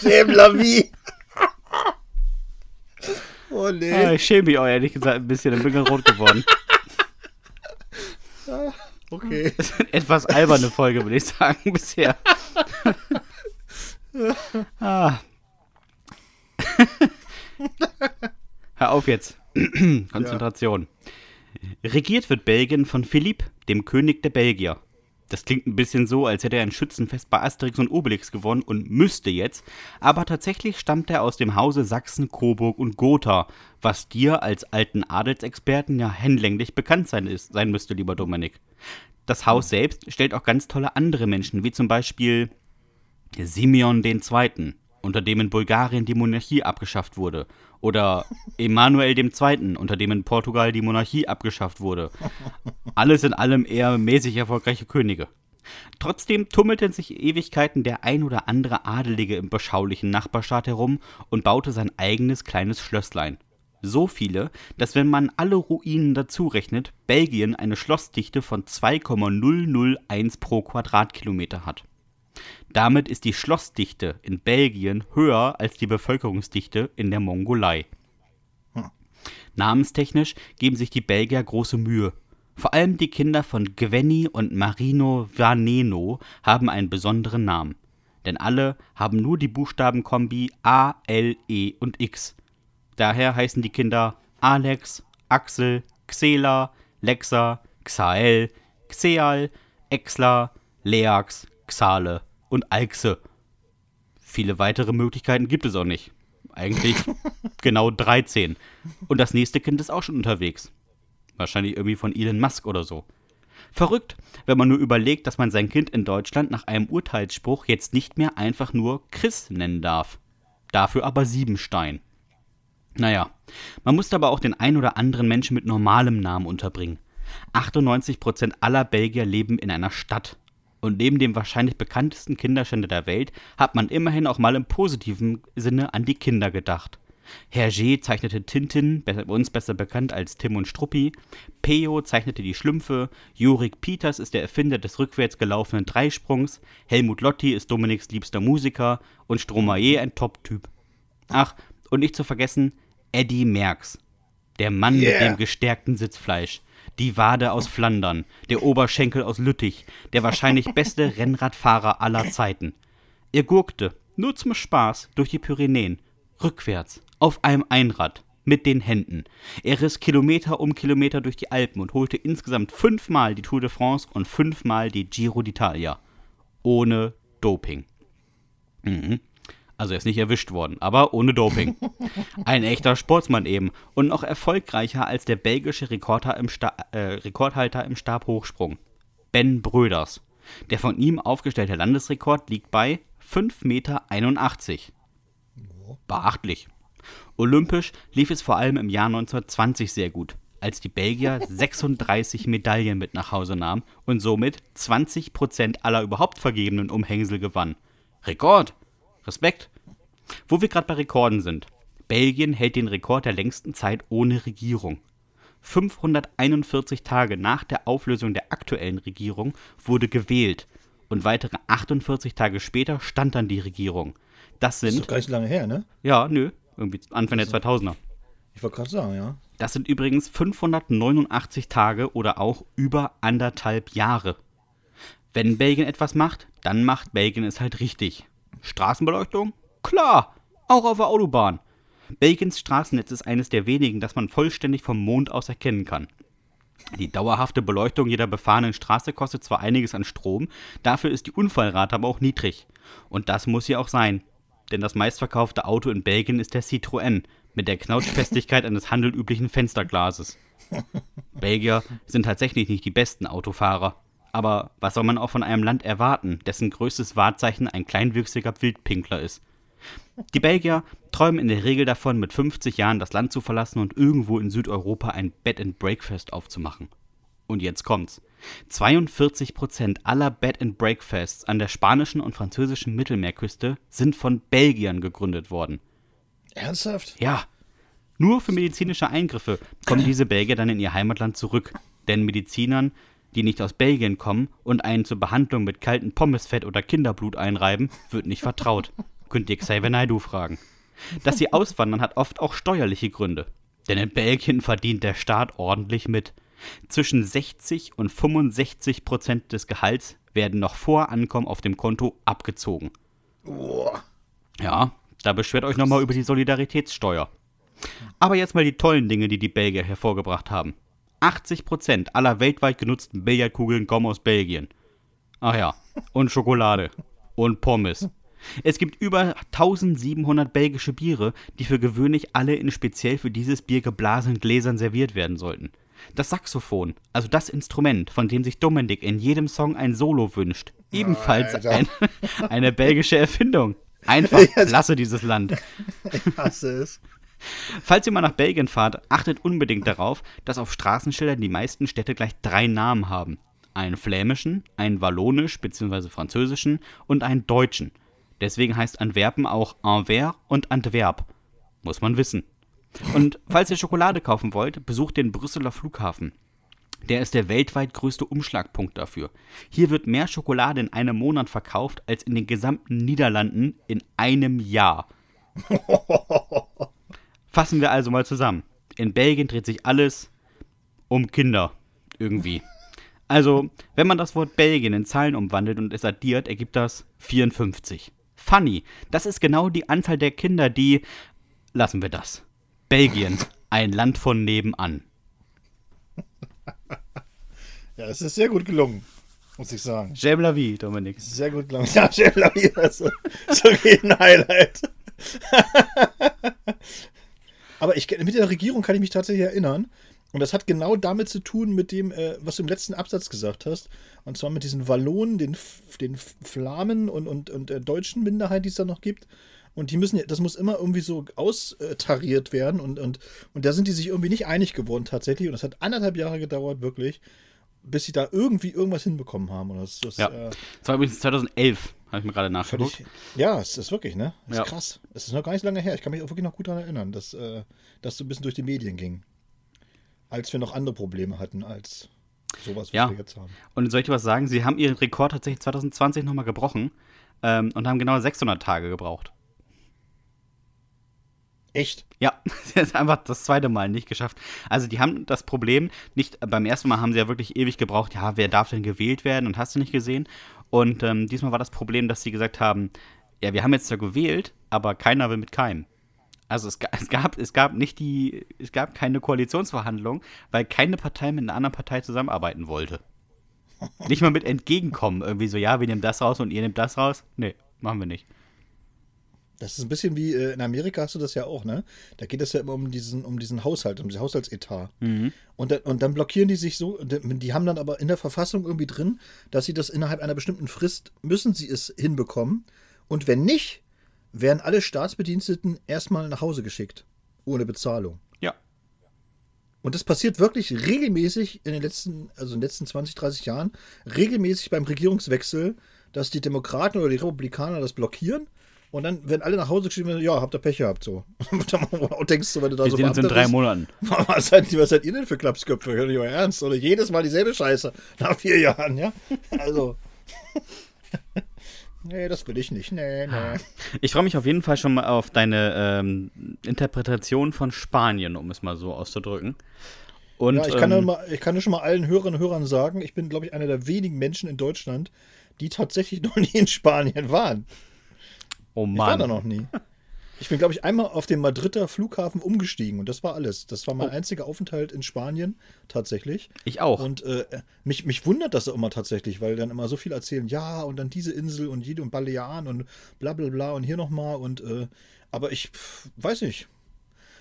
Schäm la vie. Oh nee. Ah, ich schäme mich auch ehrlich gesagt ein bisschen, ich bin ganz rot geworden. Okay. Das ist eine etwas alberne Folge, würde ich sagen, bisher. ah. Hör auf jetzt. Konzentration. Regiert wird Belgien von Philipp, dem König der Belgier. Das klingt ein bisschen so, als hätte er ein Schützenfest bei Asterix und Obelix gewonnen und müsste jetzt, aber tatsächlich stammt er aus dem Hause Sachsen, Coburg und Gotha, was dir als alten Adelsexperten ja hinlänglich bekannt sein, ist, sein müsste, lieber Dominik. Das Haus selbst stellt auch ganz tolle andere Menschen, wie zum Beispiel Simeon II. Unter dem in Bulgarien die Monarchie abgeschafft wurde. Oder Emanuel II., unter dem in Portugal die Monarchie abgeschafft wurde. Alles in allem eher mäßig erfolgreiche Könige. Trotzdem tummelte sich Ewigkeiten der ein oder andere Adelige im beschaulichen Nachbarstaat herum und baute sein eigenes kleines Schlösslein. So viele, dass wenn man alle Ruinen dazu rechnet, Belgien eine Schlossdichte von 2,001 pro Quadratkilometer hat. Damit ist die Schlossdichte in Belgien höher als die Bevölkerungsdichte in der Mongolei. Namenstechnisch geben sich die Belgier große Mühe. Vor allem die Kinder von Gwenny und Marino Vaneno haben einen besonderen Namen. Denn alle haben nur die Buchstabenkombi A, L, E und X. Daher heißen die Kinder Alex, Axel, Xela, Lexa, Xael, Xeal, Exla, Leax, Xale und Alxe. Viele weitere Möglichkeiten gibt es auch nicht. Eigentlich genau 13. Und das nächste Kind ist auch schon unterwegs. Wahrscheinlich irgendwie von Elon Musk oder so. Verrückt, wenn man nur überlegt, dass man sein Kind in Deutschland nach einem Urteilsspruch jetzt nicht mehr einfach nur Chris nennen darf. Dafür aber Siebenstein. Naja, man musste aber auch den ein oder anderen Menschen mit normalem Namen unterbringen. 98% aller Belgier leben in einer Stadt. Und neben dem wahrscheinlich bekanntesten Kinderschänder der Welt hat man immerhin auch mal im positiven Sinne an die Kinder gedacht. Hergé zeichnete Tintin, uns besser bekannt als Tim und Struppi. Peo zeichnete die Schlümpfe. Jorik Peters ist der Erfinder des rückwärts gelaufenen Dreisprungs. Helmut Lotti ist Dominiks liebster Musiker. Und Stromae ein Top-Typ. Ach, und nicht zu vergessen, Eddie Merckx. Der Mann yeah. mit dem gestärkten Sitzfleisch die Wade aus Flandern, der Oberschenkel aus Lüttich, der wahrscheinlich beste Rennradfahrer aller Zeiten. Er gurkte, nur zum Spaß, durch die Pyrenäen, rückwärts, auf einem Einrad, mit den Händen. Er riss Kilometer um Kilometer durch die Alpen und holte insgesamt fünfmal die Tour de France und fünfmal die Giro d'Italia. Ohne Doping. Mhm. Also er ist nicht erwischt worden, aber ohne Doping. Ein echter Sportsmann eben und noch erfolgreicher als der belgische Rekordhalter im, äh, Rekordhalter im Stabhochsprung, Ben Bröders. Der von ihm aufgestellte Landesrekord liegt bei 5,81 Meter. Beachtlich. Olympisch lief es vor allem im Jahr 1920 sehr gut, als die Belgier 36 Medaillen mit nach Hause nahmen und somit 20 Prozent aller überhaupt vergebenen Umhängsel gewannen. Rekord! Respekt. Wo wir gerade bei Rekorden sind. Belgien hält den Rekord der längsten Zeit ohne Regierung. 541 Tage nach der Auflösung der aktuellen Regierung wurde gewählt und weitere 48 Tage später stand dann die Regierung. Das sind. Das ist doch gar nicht lange her, ne? Ja, nö. Irgendwie Anfang also, der 2000er. Ich wollte gerade sagen, ja. Das sind übrigens 589 Tage oder auch über anderthalb Jahre. Wenn Belgien etwas macht, dann macht Belgien es halt richtig. Straßenbeleuchtung? Klar, auch auf der Autobahn. Belgiens Straßennetz ist eines der wenigen, das man vollständig vom Mond aus erkennen kann. Die dauerhafte Beleuchtung jeder befahrenen Straße kostet zwar einiges an Strom, dafür ist die Unfallrate aber auch niedrig. Und das muss sie auch sein. Denn das meistverkaufte Auto in Belgien ist der Citroën mit der Knautschfestigkeit eines handelüblichen Fensterglases. Belgier sind tatsächlich nicht die besten Autofahrer. Aber was soll man auch von einem Land erwarten, dessen größtes Wahrzeichen ein kleinwüchsiger Wildpinkler ist? Die Belgier träumen in der Regel davon, mit 50 Jahren das Land zu verlassen und irgendwo in Südeuropa ein Bed and Breakfast aufzumachen. Und jetzt kommt's. 42% aller Bed and Breakfasts an der spanischen und französischen Mittelmeerküste sind von Belgiern gegründet worden. Ernsthaft? Ja. Nur für medizinische Eingriffe kommen diese Belgier dann in ihr Heimatland zurück. Denn Medizinern die nicht aus Belgien kommen und einen zur Behandlung mit kaltem Pommesfett oder Kinderblut einreiben, wird nicht vertraut. Könnt ihr Xavier Naidoo fragen. Dass sie auswandern, hat oft auch steuerliche Gründe. Denn in Belgien verdient der Staat ordentlich mit. Zwischen 60 und 65 Prozent des Gehalts werden noch vor Ankommen auf dem Konto abgezogen. Oh. Ja, da beschwert euch nochmal über die Solidaritätssteuer. Aber jetzt mal die tollen Dinge, die die Belgier hervorgebracht haben. 80% aller weltweit genutzten Billardkugeln kommen aus Belgien. Ach ja, und Schokolade. und Pommes. Es gibt über 1700 belgische Biere, die für gewöhnlich alle in speziell für dieses Bier geblasenen Gläsern serviert werden sollten. Das Saxophon, also das Instrument, von dem sich Dominik in jedem Song ein Solo wünscht, ebenfalls ein, eine belgische Erfindung. Einfach klasse, dieses Land. Ich hasse es. Falls ihr mal nach Belgien fahrt, achtet unbedingt darauf, dass auf Straßenschildern die meisten Städte gleich drei Namen haben. Einen flämischen, einen wallonisch bzw. französischen und einen deutschen. Deswegen heißt Antwerpen auch Anvers und Antwerp. Muss man wissen. Und falls ihr Schokolade kaufen wollt, besucht den Brüsseler Flughafen. Der ist der weltweit größte Umschlagpunkt dafür. Hier wird mehr Schokolade in einem Monat verkauft als in den gesamten Niederlanden in einem Jahr. Fassen wir also mal zusammen. In Belgien dreht sich alles um Kinder. Irgendwie. Also, wenn man das Wort Belgien in Zahlen umwandelt und es addiert, ergibt das 54. Funny. Das ist genau die Anzahl der Kinder, die. Lassen wir das. Belgien. Ein Land von nebenan. Ja, es ist sehr gut gelungen, muss ich sagen. J'aime la vie, Dominik. Sehr gut gelungen. Ja, J'aime la vie, ist so ein Highlight. Aber ich, mit der Regierung kann ich mich tatsächlich erinnern. Und das hat genau damit zu tun, mit dem, äh, was du im letzten Absatz gesagt hast. Und zwar mit diesen Wallonen, den, den Flamen und, und, und der deutschen Minderheit, die es da noch gibt. Und die müssen, das muss immer irgendwie so austariert werden. Und, und, und da sind die sich irgendwie nicht einig geworden tatsächlich. Und es hat anderthalb Jahre gedauert, wirklich, bis sie da irgendwie irgendwas hinbekommen haben. Und das, das, Ja. äh, Das war übrigens 2011, habe ich mir gerade nachgeguckt. völlig, ja, es ist wirklich, ne? Das ist Ja. krass. Es ist noch gar nicht so lange her. Ich kann mich auch wirklich noch gut daran erinnern, dass äh, das so ein bisschen durch die Medien ging. Als wir noch andere Probleme hatten als sowas, was Ja. wir jetzt haben. Und soll ich dir was sagen? Sie haben ihren Rekord tatsächlich 2020 nochmal gebrochen ähm, und haben genau 600 Tage gebraucht. Echt? Ja, sie haben es einfach das zweite Mal nicht geschafft. Also die haben das Problem, nicht beim ersten Mal haben sie ja wirklich ewig gebraucht, ja, wer darf denn gewählt werden und hast du nicht gesehen. Und ähm, diesmal war das Problem, dass sie gesagt haben, ja, wir haben jetzt zwar gewählt, aber keiner will mit keinem. Also es, es, gab, es gab nicht die, es gab keine Koalitionsverhandlung, weil keine Partei mit einer anderen Partei zusammenarbeiten wollte. Nicht mal mit entgegenkommen, irgendwie so, ja, wir nehmen das raus und ihr nehmt das raus. Nee, machen wir nicht. Das ist ein bisschen wie äh, in Amerika hast du das ja auch, ne? Da geht es ja immer um diesen, um diesen Haushalt, um diesen Haushaltsetat. Und, dann, und dann blockieren die sich so, die haben dann aber in der Verfassung irgendwie drin, dass sie das innerhalb einer bestimmten Frist müssen sie es hinbekommen. Und wenn nicht, werden alle Staatsbediensteten erstmal nach Hause geschickt. Ohne Bezahlung. Ja. Und das passiert wirklich regelmäßig in den letzten, also in den letzten 20, 30 Jahren, regelmäßig beim Regierungswechsel, dass die Demokraten oder die Republikaner das blockieren und dann werden alle nach Hause geschrieben, ja, habt ihr Pech gehabt, so. und denkst du, wenn du da Wir so sehen uns in drei bist, Monaten. was seid, was seid ihr denn für Klapsköpfe? Hört ihr euer Ernst? Oder jedes Mal dieselbe Scheiße nach vier Jahren, ja? Also. nee, das will ich nicht. Nee, nee. Ich freue mich auf jeden Fall schon mal auf deine ähm, Interpretation von Spanien, um es mal so auszudrücken. Und, Ja, ich kann, ähm, mal, ich kann schon mal allen Hörerinnen und Hörern sagen, ich bin, glaube ich, einer der wenigen Menschen in Deutschland, die tatsächlich noch nie in Spanien waren. Oh Ich war da Mann. noch nie. Ich bin, glaube ich, einmal auf dem Madrider Flughafen umgestiegen und das war alles. Das war mein Oh. einziger Aufenthalt in Spanien, tatsächlich. Ich auch. Und äh, mich, mich wundert das immer tatsächlich, weil dann immer so viel erzählen, ja, und dann diese Insel und jede und Balearen und bla bla bla und hier nochmal und äh, aber ich pf, weiß nicht.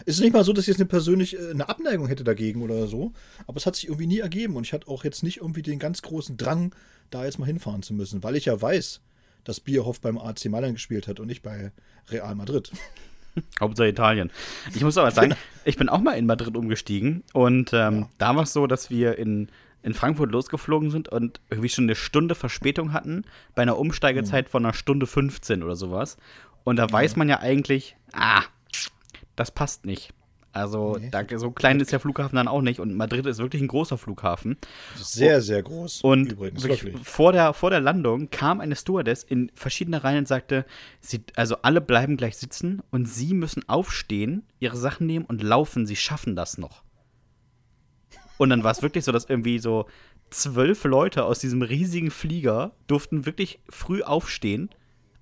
Es ist nicht mal so, dass ich jetzt eine persönlich äh, eine Abneigung hätte dagegen oder so, aber es hat sich irgendwie nie ergeben und ich hatte auch jetzt nicht irgendwie den ganz großen Drang, da jetzt mal hinfahren zu müssen, weil ich ja weiß, dass Bierhoff beim AC Mailand gespielt hat und nicht bei Real Madrid. Hauptsache Italien. Ich muss aber sagen, ich bin auch mal in Madrid umgestiegen und ähm, da war es so, dass wir in, in Frankfurt losgeflogen sind und irgendwie schon eine Stunde Verspätung hatten bei einer Umsteigezeit von einer Stunde 15 oder sowas. Und da weiß man ja eigentlich, ah, das passt nicht. Also Nee. da, so klein ist der Flughafen dann auch nicht und Madrid ist wirklich ein großer Flughafen. Sehr, sehr groß. Und übrigens. Vor, der, vor der Landung kam eine Stewardess in verschiedene Reihen und sagte, sie, also alle bleiben gleich sitzen und sie müssen aufstehen, ihre Sachen nehmen und laufen, sie schaffen das noch. Und dann war es wirklich so, dass irgendwie so zwölf Leute aus diesem riesigen Flieger durften wirklich früh aufstehen.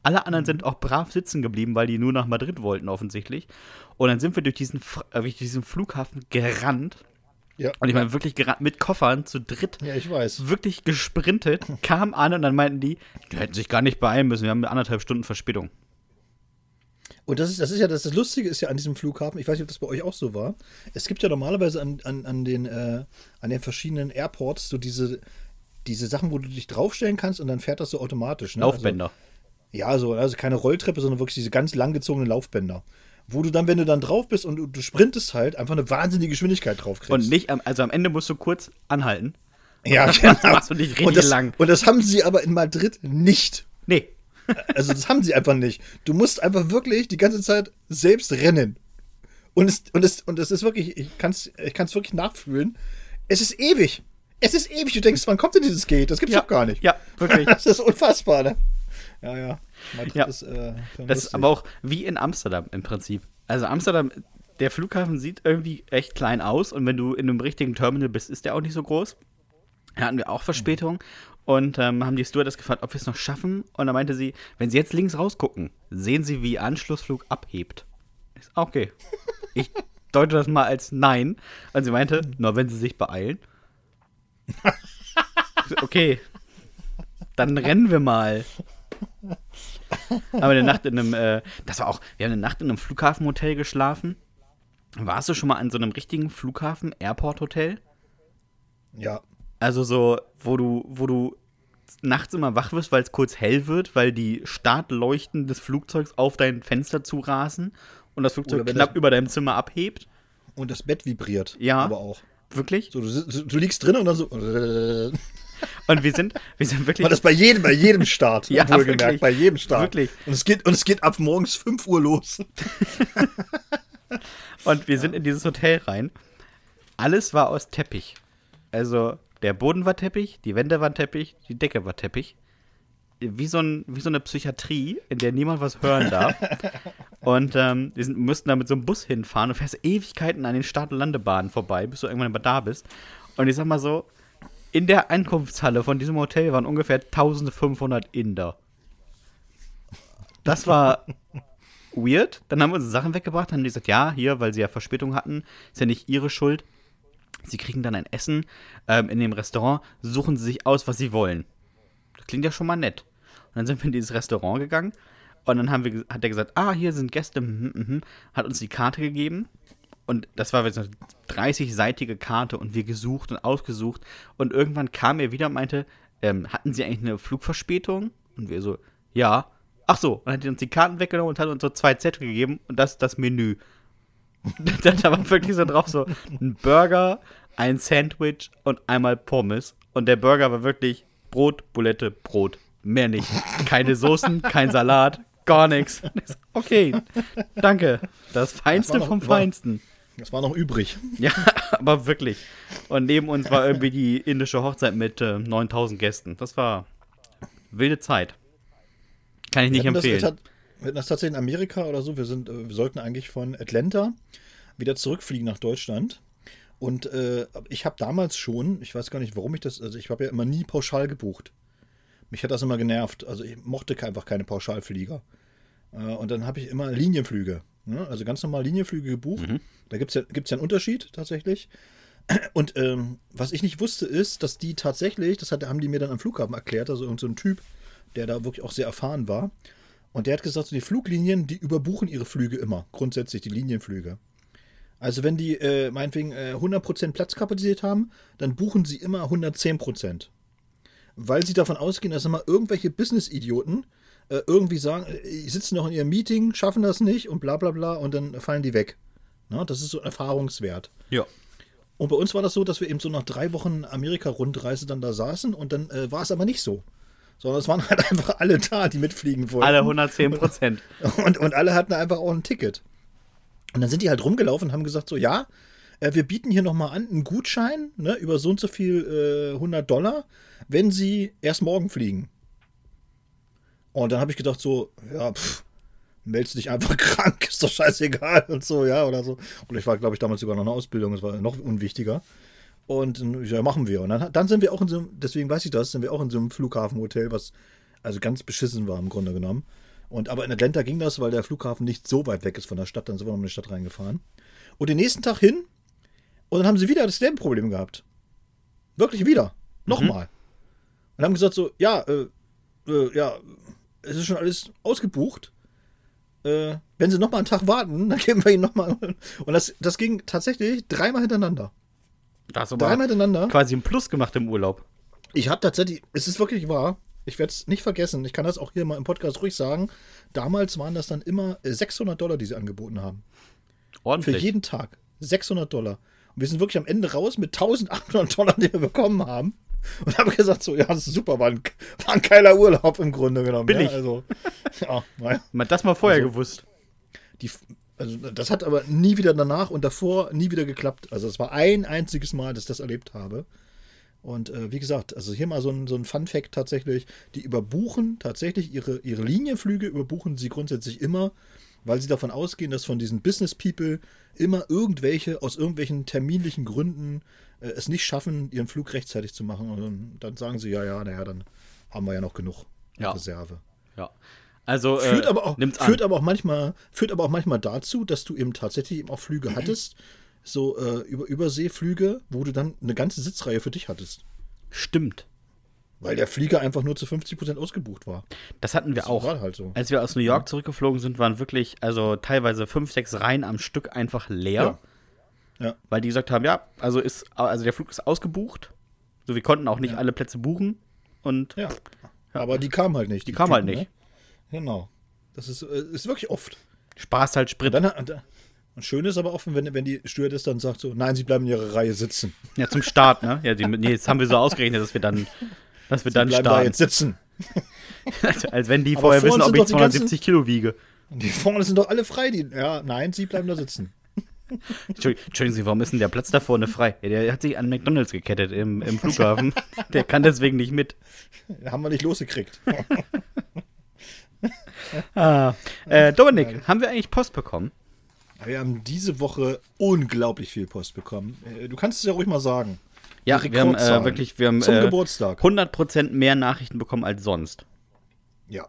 Alle anderen sind auch brav sitzen geblieben, weil die nur nach Madrid wollten, offensichtlich. Und dann sind wir durch diesen, äh, durch diesen Flughafen gerannt. Ja, Und ich meine wirklich gerannt mit Koffern zu dritt ja, ich weiß. wirklich gesprintet, kam an und dann meinten die, die hätten sich gar nicht beeilen müssen, wir haben anderthalb Stunden Verspätung. Und das ist, das ist ja das, das Lustige ist ja an diesem Flughafen, ich weiß nicht, ob das bei euch auch so war. Es gibt ja normalerweise an, an, an, den, äh, an den verschiedenen Airports so diese, diese Sachen, wo du dich draufstellen kannst und dann fährt das so automatisch. Ne? Laufbänder. Also, Ja, so, also keine Rolltreppe, sondern wirklich diese ganz langgezogenen Laufbänder. Wo du dann, wenn du dann drauf bist und du, sprintest halt, einfach eine wahnsinnige Geschwindigkeit drauf kriegst. Und nicht, also am Ende musst du kurz anhalten. ja, Das genau. machst du nicht richtig und das, lang. Und das haben sie aber in Madrid nicht. Nee. Also das haben sie einfach nicht. Du musst einfach wirklich die ganze Zeit selbst rennen. Und es, und es, und es ist wirklich, ich kann es ich kann's wirklich nachfühlen. Es ist ewig. Es ist ewig. Du denkst, wann kommt denn dieses Gate? Das gibt's Ja, doch gar nicht. ja, wirklich. Das ist unfassbar, ne? Ja, ja. Madrid Ja. ist, äh, Das ist aber auch wie in Amsterdam im Prinzip. Also Amsterdam, der Flughafen sieht irgendwie echt klein aus und wenn du in einem richtigen Terminal bist, ist der auch nicht so groß. Da hatten wir auch Verspätung und ähm, haben die Stewardess gefragt, ob wir es noch schaffen. Und dann meinte sie, wenn Sie jetzt links rausgucken, sehen Sie, wie Anschlussflug abhebt. Ich so, okay. Ich deute das mal als Nein. Und sie meinte, nur wenn Sie sich beeilen. So, okay. Dann rennen wir mal. Aber eine Nacht in einem, äh, das war auch, wir haben eine Nacht in einem Flughafenhotel geschlafen. Warst du schon mal an so einem richtigen Flughafen-Airport-Hotel? Ja. Also so, wo du, wo du nachts immer wach wirst, weil es kurz hell wird, weil die Startleuchten des Flugzeugs auf dein Fenster zurasen und das Flugzeug knapp das- über deinem Zimmer abhebt. Und das Bett vibriert. Ja. Aber auch. Wirklich? So, du, du liegst drin und dann so. Und Und wir sind, wir sind wirklich. das bei jedem, bei jedem Start. Ja, wohlgemerkt, wirklich. bei jedem Start. Wirklich. Und es geht, und es geht ab morgens 5 Uhr los. Und wir sind in dieses Hotel rein. Alles war aus Teppich. Also der Boden war Teppich, die Wände waren Teppich, die Decke war Teppich. Wie so, ein, wie so eine Psychiatrie, in der niemand was hören darf. und ähm, wir sind, mussten da mit so einem Bus hinfahren und fährst Ewigkeiten an den Start- und Landebahnen vorbei, bis du irgendwann mal da bist. Und ich sag mal so, in der Ankunftshalle von diesem Hotel waren ungefähr 1500 Inder. Das war weird. Dann haben wir unsere Sachen weggebracht, haben die gesagt, ja, hier, weil sie ja Verspätung hatten, ist ja nicht ihre Schuld. Sie kriegen dann ein Essen ähm, in dem Restaurant, suchen sie sich aus, was sie wollen. Das klingt ja schon mal nett. Und dann sind wir in dieses Restaurant gegangen und dann haben wir, hat er gesagt, ah, hier sind Gäste, mhm, mhm, hat uns die Karte gegeben. Und das war jetzt eine 30-seitige Karte und wir gesucht und ausgesucht. Und irgendwann kam er wieder und meinte, ähm, hatten Sie eigentlich eine Flugverspätung? Und wir so, ja. Ach so, und hat er uns die Karten weggenommen und hat uns so zwei Zettel gegeben und das ist das Menü. da, war wirklich so drauf so ein Burger, ein Sandwich und einmal Pommes. Und der Burger war wirklich Brot, Bulette, Brot. Mehr nicht. Keine Soßen, kein Salat, gar nichts. Okay, danke. Das Feinste noch- vom war- Feinsten. Das war noch übrig. Ja, aber wirklich. Und neben uns war irgendwie die indische Hochzeit mit äh, 9000 Gästen. Das war wilde Zeit. Kann ich nicht wir hatten empfehlen. Das, wir hatten das tatsächlich in Amerika oder so. Wir, sind, äh, wir sollten eigentlich von Atlanta wieder zurückfliegen nach Deutschland. Und äh, ich habe damals schon, ich weiß gar nicht, warum ich das, also ich habe ja immer nie pauschal gebucht. Mich hat das immer genervt. Also ich mochte einfach keine Pauschalflieger. Äh, und dann habe ich immer Linienflüge. Ne? Also ganz normal Linienflüge gebucht. Da gibt es ja, gibt's ja einen Unterschied tatsächlich. Und ähm, was ich nicht wusste, ist, dass die tatsächlich, das hat, haben die mir dann am Flughafen erklärt, also irgendein so ein Typ, der da wirklich auch sehr erfahren war. Und der hat gesagt, so die Fluglinien, die überbuchen ihre Flüge immer, grundsätzlich die Linienflüge. Also wenn die äh, meinetwegen äh, 100% Platzkapazität haben, dann buchen sie immer 110%. Weil sie davon ausgehen, dass immer irgendwelche Business-Idioten äh, irgendwie sagen, äh, die sitzen noch in ihrem Meeting, schaffen das nicht und bla bla bla und dann fallen die weg. Na, das ist so ein Erfahrungswert. Ja. Und bei uns war das so, dass wir eben so nach drei Wochen Amerika-Rundreise dann da saßen und dann äh, war es aber nicht so. Sondern es waren halt einfach alle da, die mitfliegen wollten. Alle 110 Prozent. Und, und alle hatten einfach auch ein Ticket. Und dann sind die halt rumgelaufen und haben gesagt so, ja, äh, wir bieten hier nochmal an einen Gutschein ne, über so und so viel äh, 100 Dollar, wenn sie erst morgen fliegen. Und dann habe ich gedacht so, ja, pff, meldest dich einfach krank, ist doch scheißegal und so, ja, oder so. Und ich war, glaube ich, damals sogar noch eine Ausbildung, das war noch unwichtiger. Und ja, machen wir. Und dann, dann sind wir auch in so einem, deswegen weiß ich das, sind wir auch in so einem Flughafenhotel, was also ganz beschissen war im Grunde genommen. Und aber in Atlanta ging das, weil der Flughafen nicht so weit weg ist von der Stadt, dann sind wir noch in die Stadt reingefahren. Und den nächsten Tag hin, und dann haben sie wieder dasselbe Problem gehabt. Wirklich wieder. Nochmal. Und haben gesagt so, ja, äh, äh, ja, es ist schon alles ausgebucht. Äh, wenn sie nochmal einen Tag warten, dann geben wir ihnen nochmal. Und das, das ging tatsächlich dreimal hintereinander. Da hast du Dreimal hintereinander. quasi ein Plus gemacht im Urlaub. Ich habe tatsächlich, es ist wirklich wahr, ich werde es nicht vergessen, ich kann das auch hier mal im Podcast ruhig sagen, damals waren das dann immer 600 Dollar, die sie angeboten haben. Ordentlich. Für jeden Tag. 600 Dollar. Und wir sind wirklich am Ende raus mit 1800 Dollar, die wir bekommen haben. Und habe gesagt, so, ja, das ist super, war ein, war ein geiler Urlaub im Grunde genommen. Billig. Ja, also, ja, naja. Man hat das mal vorher Also- gewusst. Die, also das hat aber nie wieder danach und davor nie wieder geklappt. Also es war ein einziges Mal, dass ich das erlebt habe. Und äh, wie gesagt, also hier mal so ein, so ein Fun-Fact tatsächlich, die überbuchen tatsächlich ihre, ihre Linienflüge, überbuchen sie grundsätzlich immer, weil sie davon ausgehen, dass von diesen Business-People immer irgendwelche, aus irgendwelchen terminlichen Gründen äh, es nicht schaffen, ihren Flug rechtzeitig zu machen. Und dann, dann sagen sie, ja, ja, naja, dann haben wir ja noch genug Ja. Reserve. Ja. Also, Führt, äh, aber auch, an. führt, aber auch manchmal, führt aber auch manchmal dazu, dass du eben tatsächlich eben auch Flüge hattest, so äh, über Überseeflüge, wo du dann eine ganze Sitzreihe für dich hattest. Stimmt. Weil der Flieger einfach nur zu 50% ausgebucht war. Das hatten wir Das auch. halt so. Als wir aus New York zurückgeflogen sind, waren wirklich, also teilweise fünf, sechs Reihen am Stück einfach leer. Ja. Ja. Weil die gesagt haben, ja, also ist, also der Flug ist ausgebucht. So, wir konnten auch nicht alle Plätze buchen. Und Ja. Aber die kamen halt nicht. Die kamen halt nicht. Ne? Genau. Das ist, äh, ist wirklich oft. Spaß halt Sprit. Und, dann, und, und schön ist aber auch, wenn, wenn die Stewardess dann sagt so, nein, sie bleiben in ihrer Reihe sitzen. Ja, zum Start, ne? Ja, die, nee, jetzt haben wir so ausgerechnet, dass wir dann, dass wir dann bleiben da starten. jetzt sitzen. Als wenn die vorher vor wissen, ob ich doch die ganzen- 270 Kilo wiege. Die vorne sind doch alle frei. Die, ja, nein, sie bleiben da sitzen. Entschuldigen Sie, warum ist denn der Platz da vorne frei? Der hat sich an McDonalds gekettet im, im Flughafen. der kann deswegen nicht mit. Haben wir nicht losgekriegt. Ah. Äh, Dominik, haben wir eigentlich Post bekommen? Wir haben diese Woche unglaublich viel Post bekommen. Äh, Du kannst es ja ruhig mal sagen. Ja, wir haben äh, wirklich, wir haben Zum äh, Geburtstag. 100% mehr Nachrichten bekommen als sonst. Ja.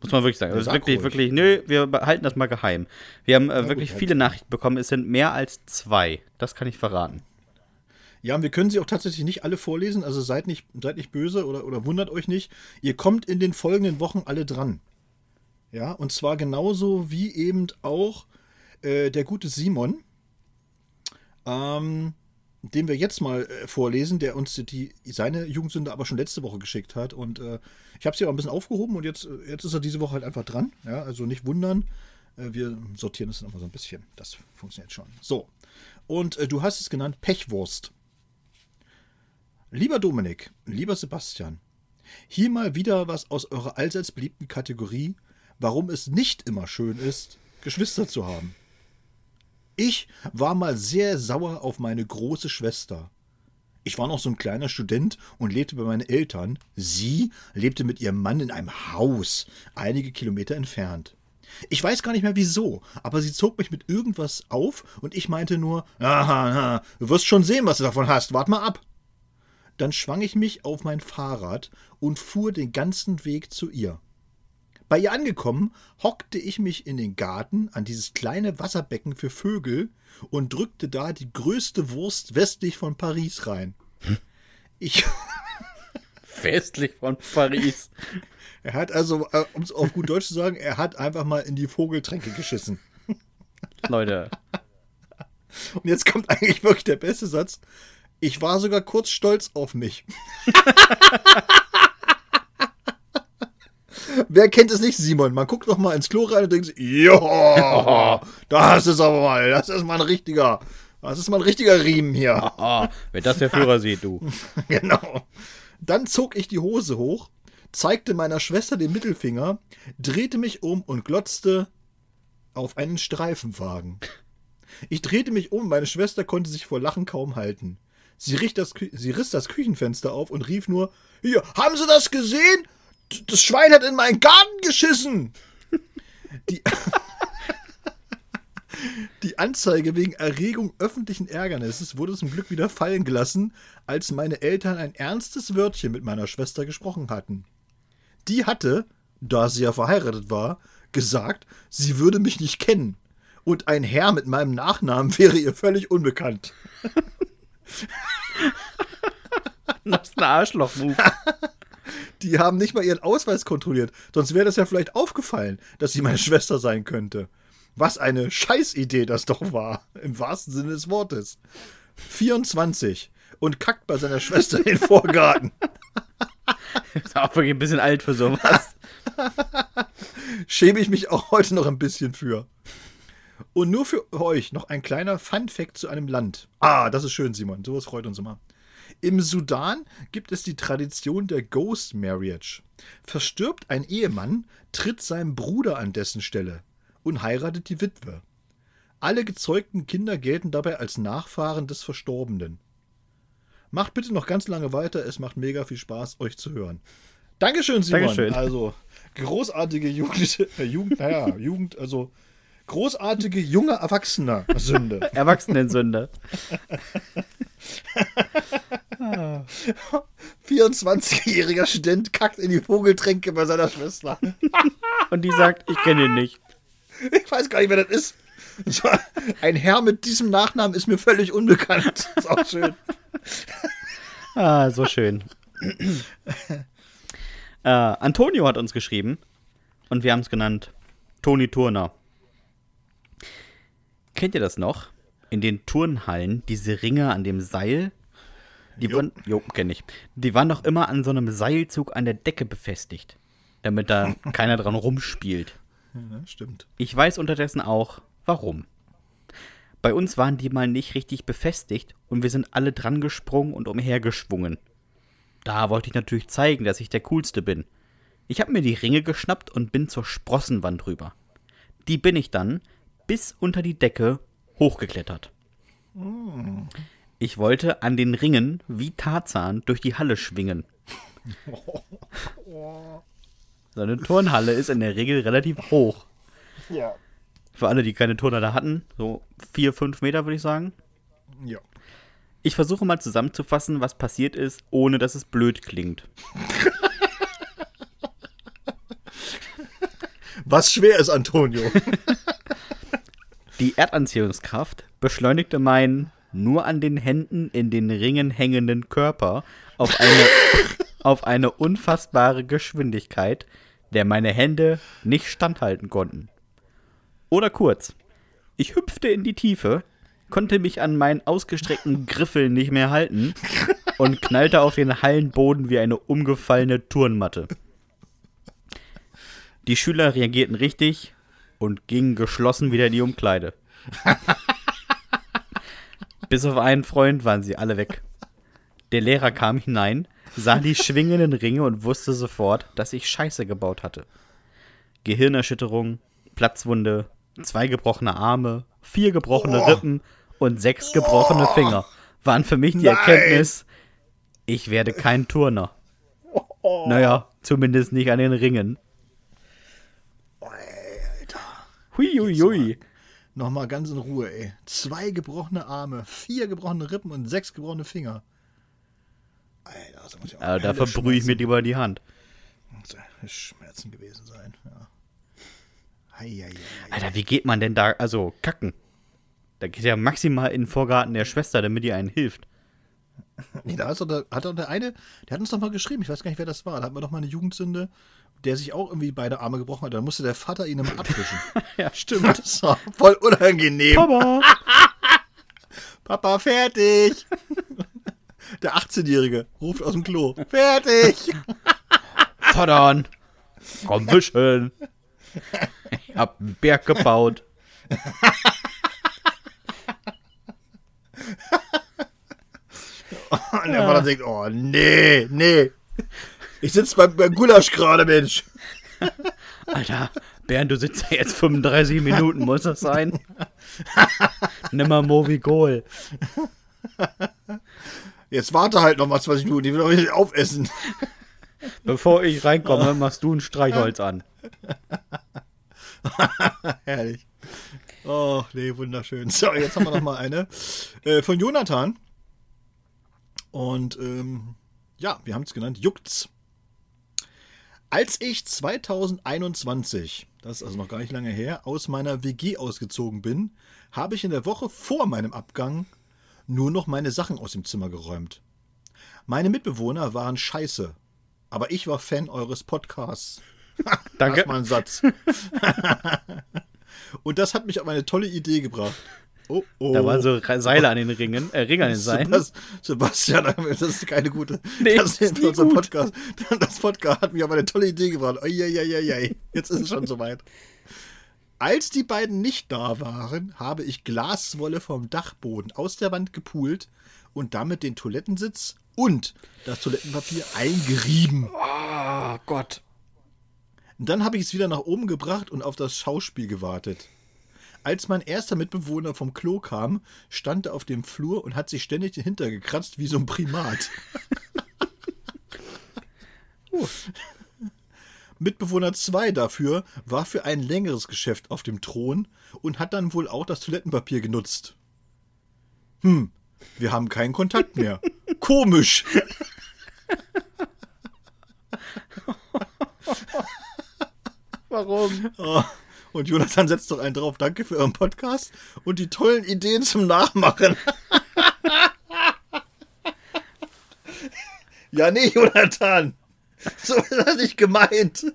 Muss man wirklich sagen. Also wirklich, ruhig. wirklich, nö, wir behalten das mal geheim. Wir haben äh, gut, wirklich halt. viele Nachrichten bekommen. Es sind mehr als zwei. Das kann ich verraten. Ja, und wir können sie auch tatsächlich nicht alle vorlesen, also seid nicht, seid nicht böse oder, oder wundert euch nicht. Ihr kommt in den folgenden Wochen alle dran. Ja, und zwar genauso wie eben auch äh, der gute Simon, ähm, den wir jetzt mal äh, vorlesen, der uns die, seine Jugendsünde aber schon letzte Woche geschickt hat. Und äh, ich habe sie auch ein bisschen aufgehoben und jetzt, äh, jetzt ist er diese Woche halt einfach dran. Ja, also nicht wundern. Äh, wir sortieren das nochmal so ein bisschen. Das funktioniert schon. So. Und äh, du hast es genannt Pechwurst. Lieber Dominik, lieber Sebastian, hier mal wieder was aus eurer allseits beliebten Kategorie, warum es nicht immer schön ist, Geschwister zu haben. Ich war mal sehr sauer auf meine große Schwester. Ich war noch so ein kleiner Student und lebte bei meinen Eltern. Sie lebte mit ihrem Mann in einem Haus, einige Kilometer entfernt. Ich weiß gar nicht mehr wieso, aber sie zog mich mit irgendwas auf und ich meinte nur, aha, aha, du wirst schon sehen, was du davon hast, wart mal ab. Dann schwang ich mich auf mein Fahrrad und fuhr den ganzen Weg zu ihr. Bei ihr angekommen, hockte ich mich in den Garten an dieses kleine Wasserbecken für Vögel und drückte da die größte Wurst westlich von Paris rein. Ich, Festlich von Paris. er hat also, äh, um es auf gut Deutsch zu sagen, er hat einfach mal in die Vogeltränke geschissen. Leute. Und jetzt kommt eigentlich wirklich der beste Satz. Ich war sogar kurz stolz auf mich. Wer kennt es nicht, Simon? Man guckt doch mal ins Klo rein und denkt sich, ja, das ist aber mal, das ist mal ein richtiger, das ist mal ein richtiger Riemen hier. Wer das der Führer sieht, du. genau. Dann zog ich die Hose hoch, zeigte meiner Schwester den Mittelfinger, drehte mich um und glotzte auf einen Streifenwagen. Ich drehte mich um, meine Schwester konnte sich vor Lachen kaum halten. Sie, das, sie riss das Küchenfenster auf und rief nur: Hier, haben Sie das gesehen? Das Schwein hat in meinen Garten geschissen! Die, die Anzeige wegen Erregung öffentlichen Ärgernisses wurde zum Glück wieder fallen gelassen, als meine Eltern ein ernstes Wörtchen mit meiner Schwester gesprochen hatten. Die hatte, da sie ja verheiratet war, gesagt, sie würde mich nicht kennen. Und ein Herr mit meinem Nachnamen wäre ihr völlig unbekannt. Das ist ein Arschloch-Move. Die haben nicht mal ihren Ausweis kontrolliert, sonst wäre das ja vielleicht aufgefallen, dass sie meine Schwester sein könnte. Was eine Scheißidee das doch war, im wahrsten Sinne des Wortes. 24 und kackt bei seiner Schwester in den Vorgarten. ist auch wirklich ein bisschen alt für sowas. Schäme ich mich auch heute noch ein bisschen für. Und nur für euch noch ein kleiner Fun-Fact zu einem Land. Ah, das ist schön, Simon. Sowas freut uns immer. Im Sudan gibt es die Tradition der Ghost Marriage. Verstirbt ein Ehemann, tritt seinem Bruder an dessen Stelle und heiratet die Witwe. Alle gezeugten Kinder gelten dabei als Nachfahren des Verstorbenen. Macht bitte noch ganz lange weiter, es macht mega viel Spaß, euch zu hören. Dankeschön, Simon. Dankeschön. Also, großartige Jugend, äh, Jugend, naja, Jugend, also großartige junge Erwachsener Sünde. Erwachsenensünde. 24-jähriger Student kackt in die Vogeltränke bei seiner Schwester. Und die sagt, ich kenne ihn nicht. Ich weiß gar nicht, wer das ist. Ein Herr mit diesem Nachnamen ist mir völlig unbekannt. Ist auch schön. Ah, so schön. äh, Antonio hat uns geschrieben und wir haben es genannt Toni Turner. Kennt ihr das noch? In den Turnhallen, diese Ringe an dem Seil? Die Jo. waren, jo, kenne ich. Die waren doch immer an so einem Seilzug an der Decke befestigt, damit da keiner dran rumspielt. Ja, stimmt. Ich weiß unterdessen auch, warum. Bei uns waren die mal nicht richtig befestigt und wir sind alle dran gesprungen und umhergeschwungen. Da wollte ich natürlich zeigen, dass ich der Coolste bin. Ich habe mir die Ringe geschnappt und bin zur Sprossenwand rüber. Die bin ich dann bis unter die Decke hochgeklettert. Ich wollte an den Ringen wie Tarzan durch die Halle schwingen. So eine Turnhalle ist in der Regel relativ hoch. Ja. Für alle, die keine Turnhalle hatten, so vier, fünf Meter würde ich sagen. Ja. Ich versuche mal zusammenzufassen, was passiert ist, ohne dass es blöd klingt. Was schwer ist, Antonio. Die Erdanziehungskraft beschleunigte meinen nur an den Händen in den Ringen hängenden Körper auf eine, auf eine unfassbare Geschwindigkeit, der meine Hände nicht standhalten konnten. Oder kurz, ich hüpfte in die Tiefe, konnte mich an meinen ausgestreckten Griffeln nicht mehr halten und knallte auf den Hallenboden wie eine umgefallene Turnmatte. Die Schüler reagierten richtig und gingen geschlossen wieder in die Umkleide. Bis auf einen Freund waren sie alle weg. Der Lehrer kam hinein, sah die schwingenden Ringe und wusste sofort, dass ich Scheiße gebaut hatte. Gehirnerschütterung, Platzwunde, zwei gebrochene Arme, vier gebrochene Oh. Rippen und sechs gebrochene Finger waren für mich die Nein. Erkenntnis, ich werde kein Turner. Naja, zumindest nicht an den Ringen. Alter. Huiuiui. Nochmal ganz in Ruhe, ey. Zwei gebrochene Arme, vier gebrochene Rippen und sechs gebrochene Finger. Alter, das muss ja auch Also da verbrühe ich mir lieber die Hand. Schmerzen gewesen sein, ja. Heieiei. Alter, wie geht man denn da, also kacken? Da geht ja maximal in den Vorgarten der Schwester, damit die einen hilft. Nee, da ist doch der, hat doch der eine, der hat uns doch mal geschrieben, ich weiß gar nicht, wer das war. Da hatten wir doch mal eine Jugendsünde, der sich auch irgendwie beide Arme gebrochen hat. Da musste der Vater ihn immer abwischen. Ja, stimmt. Das war voll unangenehm. Papa! Papa, fertig! Der 18-Jährige ruft aus dem Klo. Fertig! Vater! Komm wischen! Ich hab einen Berg gebaut. Und der Vater denkt, oh nee, nee. Ich sitze beim, beim Gulasch gerade, Mensch. Alter, Bernd, du sitzt ja jetzt 35 Minuten, muss das sein? Nimmer Movigol. Jetzt warte halt noch mal 20 Minuten, die will doch nicht aufessen. Bevor ich reinkomme, machst du ein Streichholz an. Herrlich. Oh, nee, wunderschön. So, jetzt haben wir noch mal eine äh, von Jonathan. Und ähm, ja, wir haben es genannt, juckt's. Als ich 2021, das ist also noch gar nicht lange her, aus meiner WG ausgezogen bin, habe ich in der Woche vor meinem Abgang nur noch meine Sachen aus dem Zimmer geräumt. Meine Mitbewohner waren scheiße, aber ich war Fan eures Podcasts. Danke. Erstmal ein Satz. Und das hat mich auf eine tolle Idee gebracht. Oh, oh. Da waren so Seile an den Ringen, äh, Ringe an den Seilen. Sebast- Sebastian, das ist keine gute. Nee, das ist unser gut. Podcast. Das Podcast hat mir aber eine tolle Idee gebracht. Eieieiei. Jetzt ist es schon soweit. Als die beiden nicht da waren, habe ich Glaswolle vom Dachboden aus der Wand gepult und damit den Toilettensitz und das Toilettenpapier eingerieben. Oh Gott. Und dann habe ich es wieder nach oben gebracht und auf das Schauspiel gewartet. Als mein erster Mitbewohner vom Klo kam, stand er auf dem Flur und hat sich ständig den Hinter gekratzt wie so ein Primat. Mitbewohner 2 dafür war für ein längeres Geschäft auf dem Thron und hat dann wohl auch das Toilettenpapier genutzt. Hm, wir haben keinen Kontakt mehr. Komisch. Warum? Oh, Und Jonathan setzt doch einen drauf. Danke für euren Podcast und die tollen Ideen zum Nachmachen. ja, nee, Jonathan. So ist das nicht gemeint.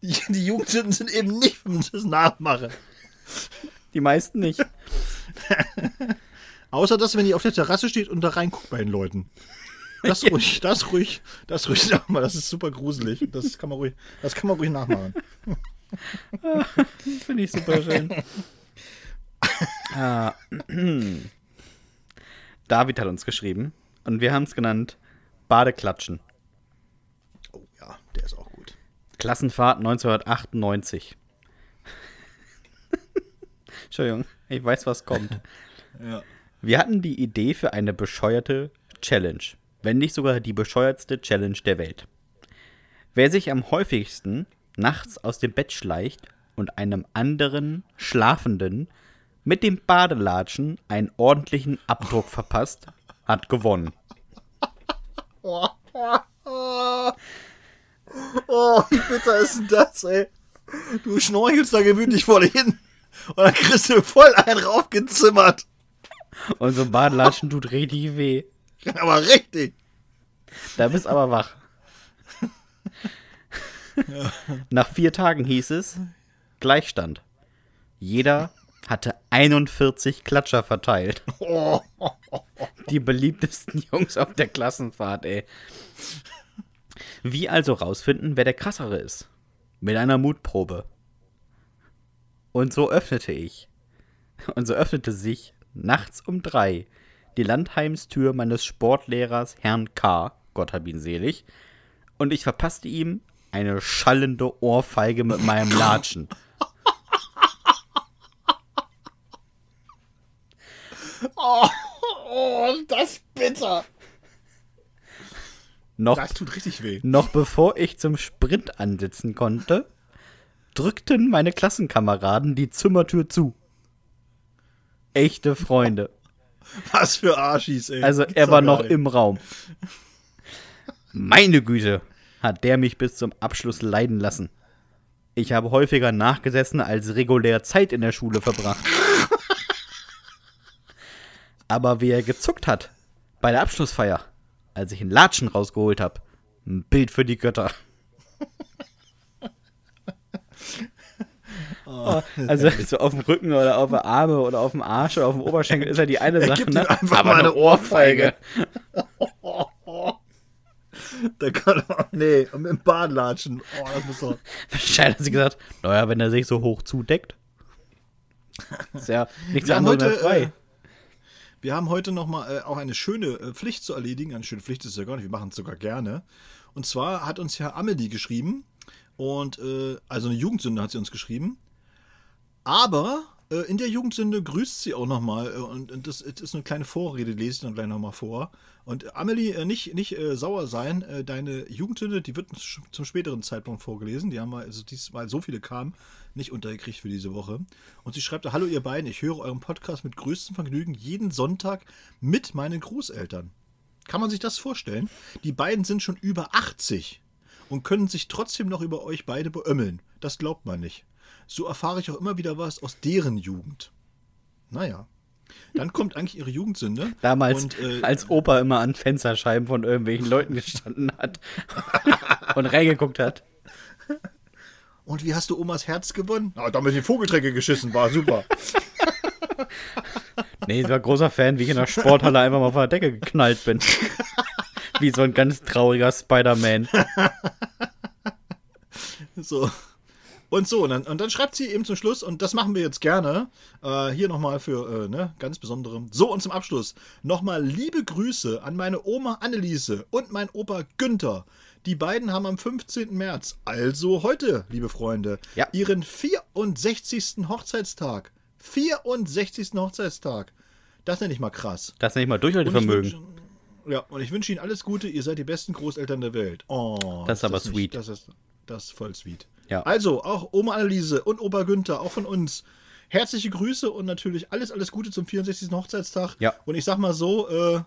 Die, die Jugendsünden sind eben nicht für das Nachmachen. Die meisten nicht. Außer das, wenn ihr auf der Terrasse steht und da reinguckt bei den Leuten. Das ruhig, das ruhig, das ruhig mal, das ist super gruselig. Das kann man ruhig, das kann man ruhig nachmachen. Finde ich super schön. ah. David hat uns geschrieben und wir haben es genannt Badeklatschen. Oh ja, der ist auch gut. Klassenfahrt 1998. Entschuldigung, ich weiß, was kommt. Ja. Wir hatten die Idee für eine bescheuerte Challenge. Wenn nicht sogar die bescheuertste Challenge der Welt. Wer sich am häufigsten nachts aus dem Bett schleicht und einem anderen Schlafenden mit dem Badelatschen einen ordentlichen Abdruck verpasst, hat gewonnen. Oh, wie bitter ist denn das, ey? Du schnorchelst da gemütlich vor hin und dann kriegst du voll einen raufgezimmert. Und so ein Badelatschen tut richtig weh. Aber richtig. Da bist aber wach. Nach vier Tagen hieß es Gleichstand. Jeder hatte 41 Klatscher verteilt. Die beliebtesten Jungs auf der Klassenfahrt, ey. Wie also rausfinden, wer der krassere ist? Mit einer Mutprobe. Und so öffnete ich. Und so öffnete sich nachts um drei die Landheimstür meines Sportlehrers Herrn K., Gott hab ihn selig, und ich verpasste ihm eine schallende Ohrfeige mit meinem Latschen. oh, das ist bitter. Noch Das tut richtig weh. Noch bevor ich zum Sprint ansitzen konnte, drückten meine Klassenkameraden die Zimmertür zu. Echte Freunde. Was für Arschis, ey. Also er war noch im Raum. Meine Güte, hat der mich bis zum Abschluss leiden lassen. Ich habe häufiger nachgesessen als regulär Zeit in der Schule verbracht. Aber wie er gezuckt hat bei der Abschlussfeier, als ich einen Latschen rausgeholt habe, ein Bild für die Götter. Oh, also so auf dem Rücken oder auf der Arme oder auf dem Arsch oder auf dem Oberschenkel ist ja die eine Sache, gibt ne? einfach aber mal eine eine Ohrfeige. Da kann er, nee, und mit dem Badelatschen. Oh, das muss doch. Wahrscheinlich hat sie gesagt, naja, wenn er sich so hoch zudeckt. Ist ja nichts Wir haben anderes heute, frei. äh, wir haben heute noch mal äh, auch eine schöne äh, Pflicht zu erledigen. Eine schöne Pflicht ist es ja gar nicht, wir machen es sogar gerne. Und zwar hat uns ja Amelie geschrieben. Und, äh, also eine Jugendsünde hat sie uns geschrieben. Aber äh, in der Jugendsünde grüßt sie auch nochmal. Äh, und, und das, das ist eine kleine Vorrede, lese ich dann gleich nochmal vor. Und Amelie, äh, nicht, nicht äh, sauer sein, äh, deine Jugendsünde, die wird zum späteren Zeitpunkt vorgelesen. Die haben wir, also diesmal so viele kamen, nicht untergekriegt für diese Woche. Und sie schreibt, hallo ihr beiden, ich höre euren Podcast mit größtem Vergnügen jeden Sonntag mit meinen Großeltern. Kann man sich das vorstellen? Die beiden sind schon über 80 und können sich trotzdem noch über euch beide beömmeln. Das glaubt man nicht. So erfahre ich auch immer wieder was aus deren Jugend. Naja. Dann kommt eigentlich ihre Jugendsünde. Damals, und, äh, als Opa immer an Fensterscheiben von irgendwelchen Leuten gestanden hat und reingeguckt hat. Und wie hast du Omas Herz gewonnen? Ah, damit die Vogeltrecke geschissen war, super. nee, ich war großer Fan, wie ich in der Sporthalle einfach mal auf der Decke geknallt bin. wie so ein ganz trauriger Spider-Man. so. Und so, und dann, und dann, schreibt sie eben zum Schluss, und das machen wir jetzt gerne, äh, hier nochmal für, äh, ne, ganz besondere. So, und zum Abschluss nochmal liebe Grüße an meine Oma Anneliese und mein Opa Günther. Die beiden haben am 15. März, also heute, liebe Freunde, ja. ihren 64. Hochzeitstag. 64. Hochzeitstag. Das nenne ich mal krass. Das nenne ich mal Durchhaltevermögen. ja, und ich wünsche Ihnen alles Gute. Ihr seid die besten Großeltern der Welt. Oh, das ist aber das sweet. Nicht, das, ist, das ist voll sweet. Ja. Also, auch Oma Anneliese und Opa Günther, auch von uns. Herzliche Grüße und natürlich alles, alles Gute zum 64. Hochzeitstag. Ja. Und ich sag mal so, äh,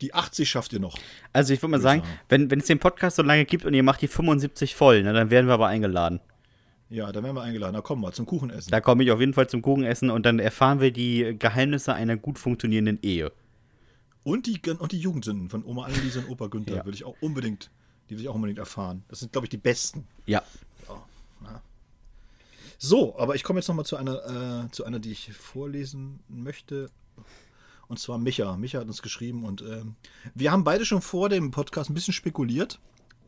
die 80 schafft ihr noch. Also ich würde mal sagen, sagen, wenn, wenn es den Podcast so lange gibt und ihr macht die 75 voll, ne, dann werden wir aber eingeladen. Ja, dann werden wir eingeladen. Da kommen wir zum Kuchenessen. Da komme ich auf jeden Fall zum Kuchenessen und dann erfahren wir die Geheimnisse einer gut funktionierenden Ehe. Und die, und die Jugendsünden von Oma Anneliese und Opa Günther ja. will ich auch unbedingt, die will ich auch unbedingt erfahren. Das sind, glaube ich, die besten. Ja. Oh, so, aber ich komme jetzt nochmal zu einer, äh, zu einer, die ich vorlesen möchte. Und zwar Micha. Micha hat uns geschrieben und äh, wir haben beide schon vor dem Podcast ein bisschen spekuliert,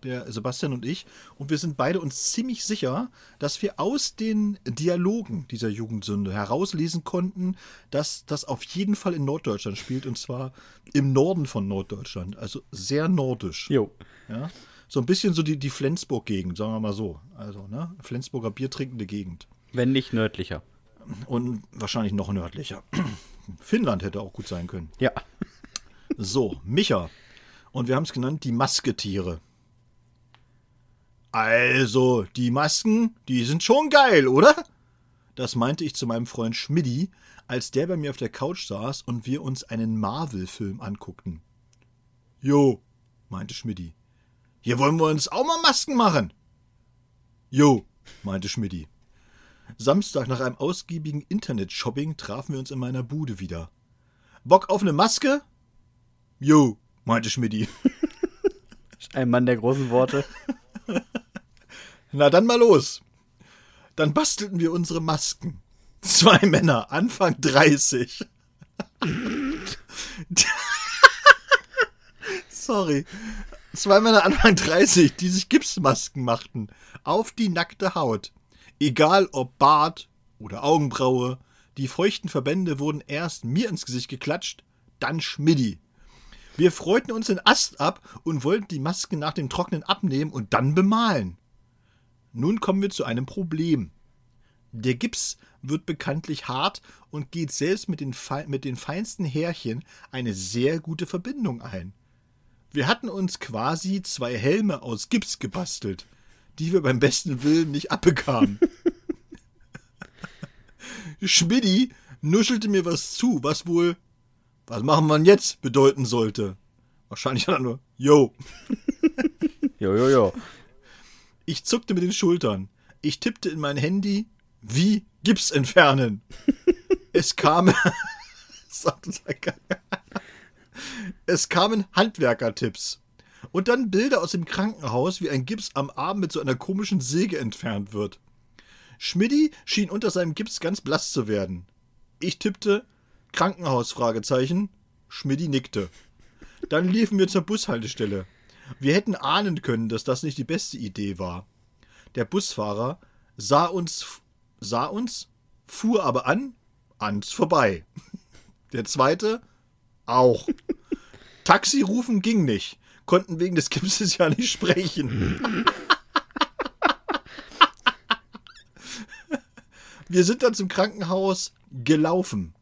der Sebastian und ich, und wir sind beide uns ziemlich sicher, dass wir aus den Dialogen dieser Jugendsünde herauslesen konnten, dass das auf jeden Fall in Norddeutschland spielt und zwar im Norden von Norddeutschland, also sehr nordisch. Jo. Ja. So ein bisschen so die, die Flensburg-Gegend, sagen wir mal so. Also, ne? Flensburger biertrinkende Gegend. Wenn nicht nördlicher. Und wahrscheinlich noch nördlicher. Finnland hätte auch gut sein können. Ja. So, Micha. Und wir haben es genannt, die Masketiere. Also, die Masken, die sind schon geil, oder? Das meinte ich zu meinem Freund Schmidti, als der bei mir auf der Couch saß und wir uns einen Marvel-Film anguckten. Jo, meinte Schmidti. Hier wollen wir uns auch mal Masken machen. Jo, meinte Schmidti. Samstag nach einem ausgiebigen Internet-Shopping trafen wir uns in meiner Bude wieder. Bock auf eine Maske? Jo, meinte Schmidti. Ein Mann der großen Worte. Na dann mal los. Dann bastelten wir unsere Masken. Zwei Männer, Anfang 30. Sorry. Zwei Männer Anfang 30, die sich Gipsmasken machten. Auf die nackte Haut. Egal ob Bart oder Augenbraue, die feuchten Verbände wurden erst mir ins Gesicht geklatscht, dann Schmiddi. Wir freuten uns den Ast ab und wollten die Masken nach dem Trocknen abnehmen und dann bemalen. Nun kommen wir zu einem Problem. Der Gips wird bekanntlich hart und geht selbst mit den, mit den feinsten Härchen eine sehr gute Verbindung ein. Wir hatten uns quasi zwei Helme aus Gips gebastelt die wir beim besten Willen nicht abbekamen. Schmidti nuschelte mir was zu, was wohl, was machen wir jetzt, bedeuten sollte. Wahrscheinlich hat er nur, yo. jo, jo, jo. Ich zuckte mit den Schultern. Ich tippte in mein Handy, wie Gips entfernen. es kamen, es kamen Handwerkertipps. Und dann Bilder aus dem Krankenhaus, wie ein Gips am Arm mit so einer komischen Säge entfernt wird. Schmidti schien unter seinem Gips ganz blass zu werden. Ich tippte Krankenhaus. Schmidti nickte. Dann liefen wir zur Bushaltestelle. Wir hätten ahnen können, dass das nicht die beste Idee war. Der Busfahrer sah uns sah uns, fuhr aber an, ans vorbei. Der zweite auch. Taxi rufen ging nicht konnten wegen des Gipses ja nicht sprechen. Wir sind dann zum Krankenhaus gelaufen.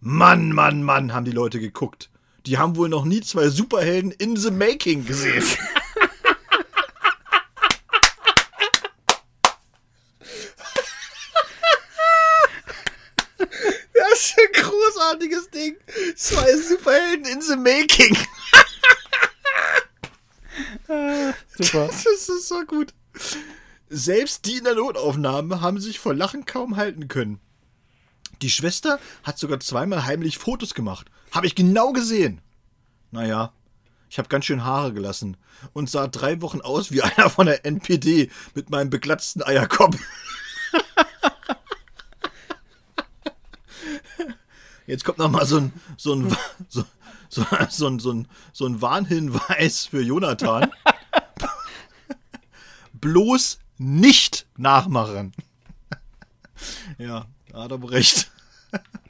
Mann, Mann, Mann, haben die Leute geguckt. Die haben wohl noch nie zwei Superhelden in the Making gesehen. Das ist ein großartiges Ding. Zwei Superhelden in the Making. Super. Das ist so gut. Selbst die in der Notaufnahme haben sich vor Lachen kaum halten können. Die Schwester hat sogar zweimal heimlich Fotos gemacht. Habe ich genau gesehen. Naja, Ich habe ganz schön Haare gelassen und sah drei Wochen aus wie einer von der NPD mit meinem beglatzten Eierkopf. Jetzt kommt noch mal so ein, so ein, so, so, so, ein, so, ein, so ein Warnhinweis für Jonathan. Bloß nicht nachmachen. ja, da hat er recht.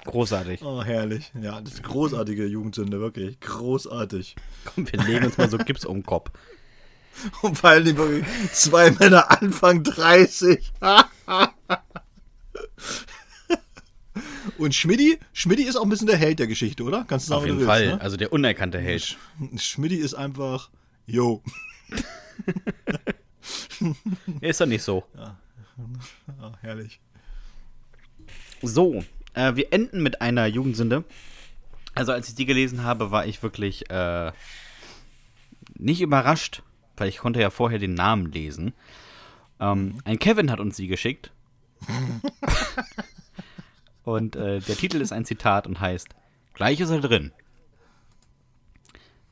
Großartig. Oh, herrlich. Ja, das ist eine großartige Jugendsünde, wirklich. Großartig. Komm, wir legen uns mal so Gips um den Kopf. Und vor allem wirklich zwei Männer Anfang 30. Und Schmidti, Schmidti ist auch ein bisschen der Held der Geschichte, oder? Kannst du sagen, Auf jeden Fall. willst, ne? Also der unerkannte Held. Schmidti ist einfach, yo. Ist doch nicht so. Ah, herrlich. So, äh, wir enden mit einer Jugendsünde. Also als ich die gelesen habe, war ich wirklich äh, nicht überrascht, weil ich konnte ja vorher den Namen lesen. Ähm, ein Kevin hat uns sie geschickt. und äh, der Titel ist ein Zitat und heißt Gleich ist er drin.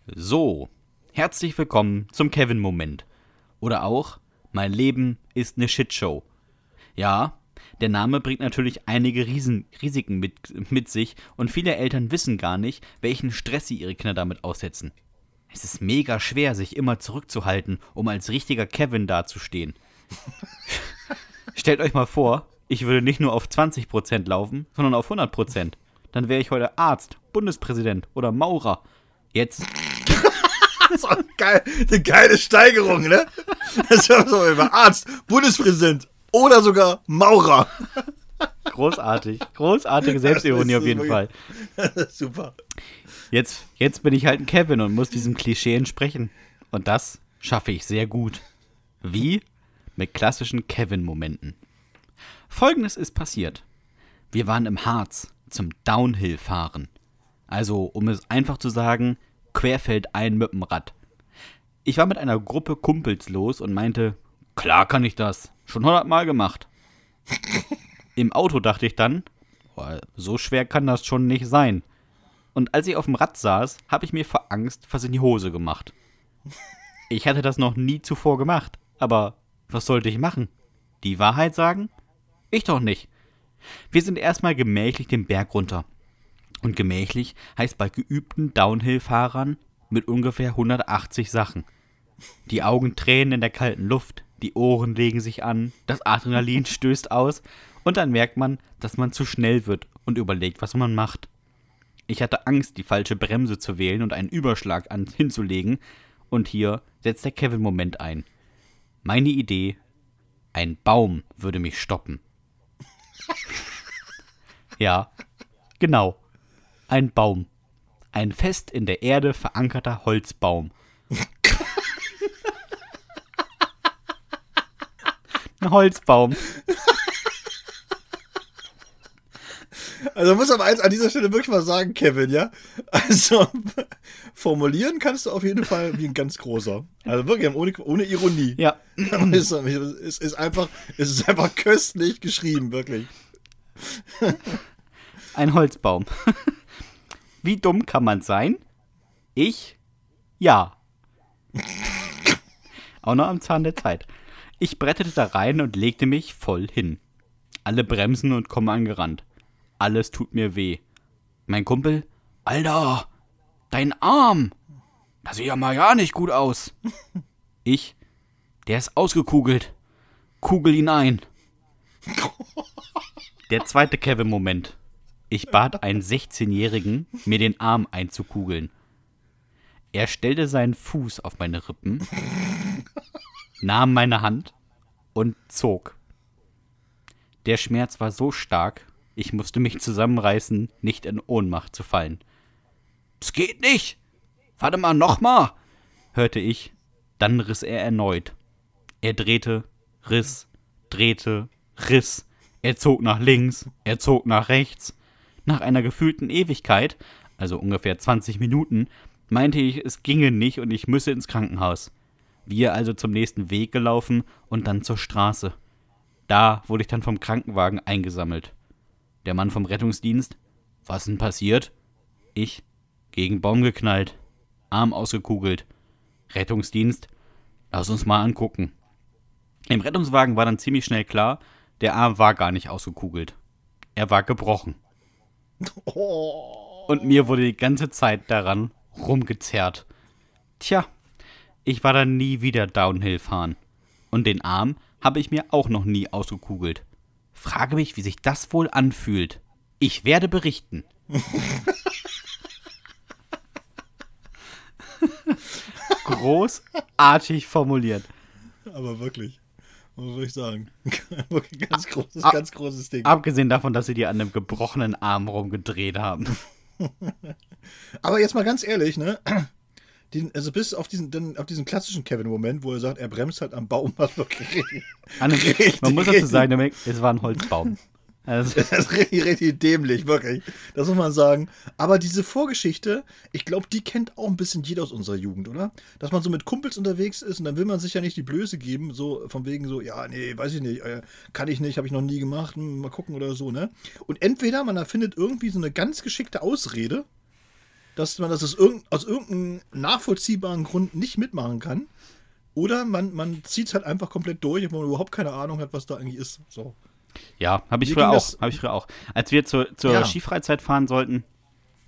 So, herzlich willkommen zum Kevin-Moment. Oder auch, mein Leben ist eine Shitshow. Ja, der Name bringt natürlich einige Riesen Risiken mit, mit sich und viele Eltern wissen gar nicht, welchen Stress sie ihre Kinder damit aussetzen. Es ist mega schwer, sich immer zurückzuhalten, um als richtiger Kevin dazustehen. Stellt euch mal vor, ich würde nicht nur auf 20% laufen, sondern auf 100%. Dann wäre ich heute Arzt, Bundespräsident oder Maurer. Jetzt Das ist auch geil, eine geile Steigerung, ne? Das ist so über Arzt, Bundespräsident oder sogar Maurer. großartig, großartige Selbstironie Das auf ist jeden Fall. wirklich- Super. Jetzt, jetzt bin ich halt ein Kevin und muss diesem Klischee entsprechen. Und das schaffe ich sehr gut. Wie? Mit klassischen Kevin-Momenten. Folgendes ist passiert. Wir waren im Harz zum Downhill-Fahren. Also, um es einfach zu sagen, querfeldein mit dem Rad. Ich war mit einer Gruppe Kumpels los und meinte, klar kann ich das. Schon hundertmal gemacht. Im Auto dachte ich dann, boah, so schwer kann das schon nicht sein. Und als ich auf dem Rad saß, habe ich mir vor Angst was in die Hose gemacht. Ich hatte das noch nie zuvor gemacht, aber was sollte ich machen? Die Wahrheit sagen? Ich doch nicht. Wir sind erstmal gemächlich den Berg runter. Und gemächlich heißt bei geübten Downhill-Fahrern mit ungefähr 180 Sachen. Die Augen tränen in der kalten Luft, die Ohren legen sich an, das Adrenalin stößt aus und dann merkt man, dass man zu schnell wird und überlegt, was man macht. Ich hatte Angst, die falsche Bremse zu wählen und einen Überschlag an, hinzulegen. Und hier setzt der Kevin-Moment ein. Meine Idee: ein Baum würde mich stoppen. Ja, genau. Ein Baum. Ein fest in der Erde verankerter Holzbaum. Ein Holzbaum. Also muss aber eins an dieser Stelle wirklich mal sagen, Kevin, ja? Also formulieren kannst du auf jeden Fall wie ein ganz großer. Also wirklich ohne, ohne Ironie. Ja, Es ist, ist einfach, es ist einfach köstlich geschrieben, wirklich. Ein Holzbaum. Wie dumm kann man sein? Ich? Ja. Auch noch am Zahn der Zeit. Ich brettete da rein und legte mich voll hin. Alle bremsen und kommen angerannt. Alles tut mir weh. Mein Kumpel, Alter, dein Arm. Das sieht ja mal ja nicht gut aus. Ich, der ist ausgekugelt. Kugel ihn ein. Der zweite Kevin-Moment. Ich bat einen 16-Jährigen, mir den Arm einzukugeln. Er stellte seinen Fuß auf meine Rippen, nahm meine Hand und zog. Der Schmerz war so stark, ich musste mich zusammenreißen, nicht in Ohnmacht zu fallen. Es geht nicht! Warte mal, nochmal! hörte ich. Dann riss er erneut. Er drehte, riss, drehte, riss. Er zog nach links, er zog nach rechts. Nach einer gefühlten Ewigkeit, also ungefähr 20 Minuten, meinte ich, es ginge nicht und ich müsse ins Krankenhaus. Wir also zum nächsten Weg gelaufen und dann zur Straße. Da wurde ich dann vom Krankenwagen eingesammelt. Der Mann vom Rettungsdienst. Was denn passiert? Ich. Gegen Baum geknallt. Arm ausgekugelt. Rettungsdienst, lass uns mal angucken. Im Rettungswagen war dann ziemlich schnell klar, der Arm war gar nicht ausgekugelt. Er war gebrochen. Oh. Und mir wurde die ganze Zeit daran rumgezerrt. Tja, ich war dann nie wieder Downhill fahren. Und den Arm habe ich mir auch noch nie ausgekugelt. Frage mich, wie sich das wohl anfühlt. Ich werde berichten. Großartig formuliert. Aber wirklich. Was soll ich sagen? Ganz großes, Ah. ganz großes Ding. Abgesehen davon, dass sie dir an einem gebrochenen Arm rumgedreht haben. Aber jetzt mal ganz ehrlich, ne? Den, also bis auf diesen, dann auf diesen klassischen Kevin-Moment, wo er sagt, er bremst halt am Baum, was wirklich man muss dazu sagen, es war ein Holzbaum. Also, Das ist richtig, richtig dämlich, wirklich. Das muss man sagen. Aber diese Vorgeschichte, ich glaube, die kennt auch ein bisschen jeder aus unserer Jugend, oder? Dass man so mit Kumpels unterwegs ist und dann will man sich ja nicht die Blöße geben, so von wegen so, ja, nee, weiß ich nicht, äh, kann ich nicht, habe ich noch nie gemacht, hm, mal gucken oder so, ne? Und entweder man erfindet irgendwie so eine ganz geschickte Ausrede, dass man das aus, irgend, aus irgendeinem nachvollziehbaren Grund nicht mitmachen kann. Oder man, man zieht es halt einfach komplett durch, obwohl man überhaupt keine Ahnung hat, was da eigentlich ist. So. Ja, habe ich früher auch. Habe ich früher auch. Als wir zur, zur Ja. Skifreizeit fahren sollten,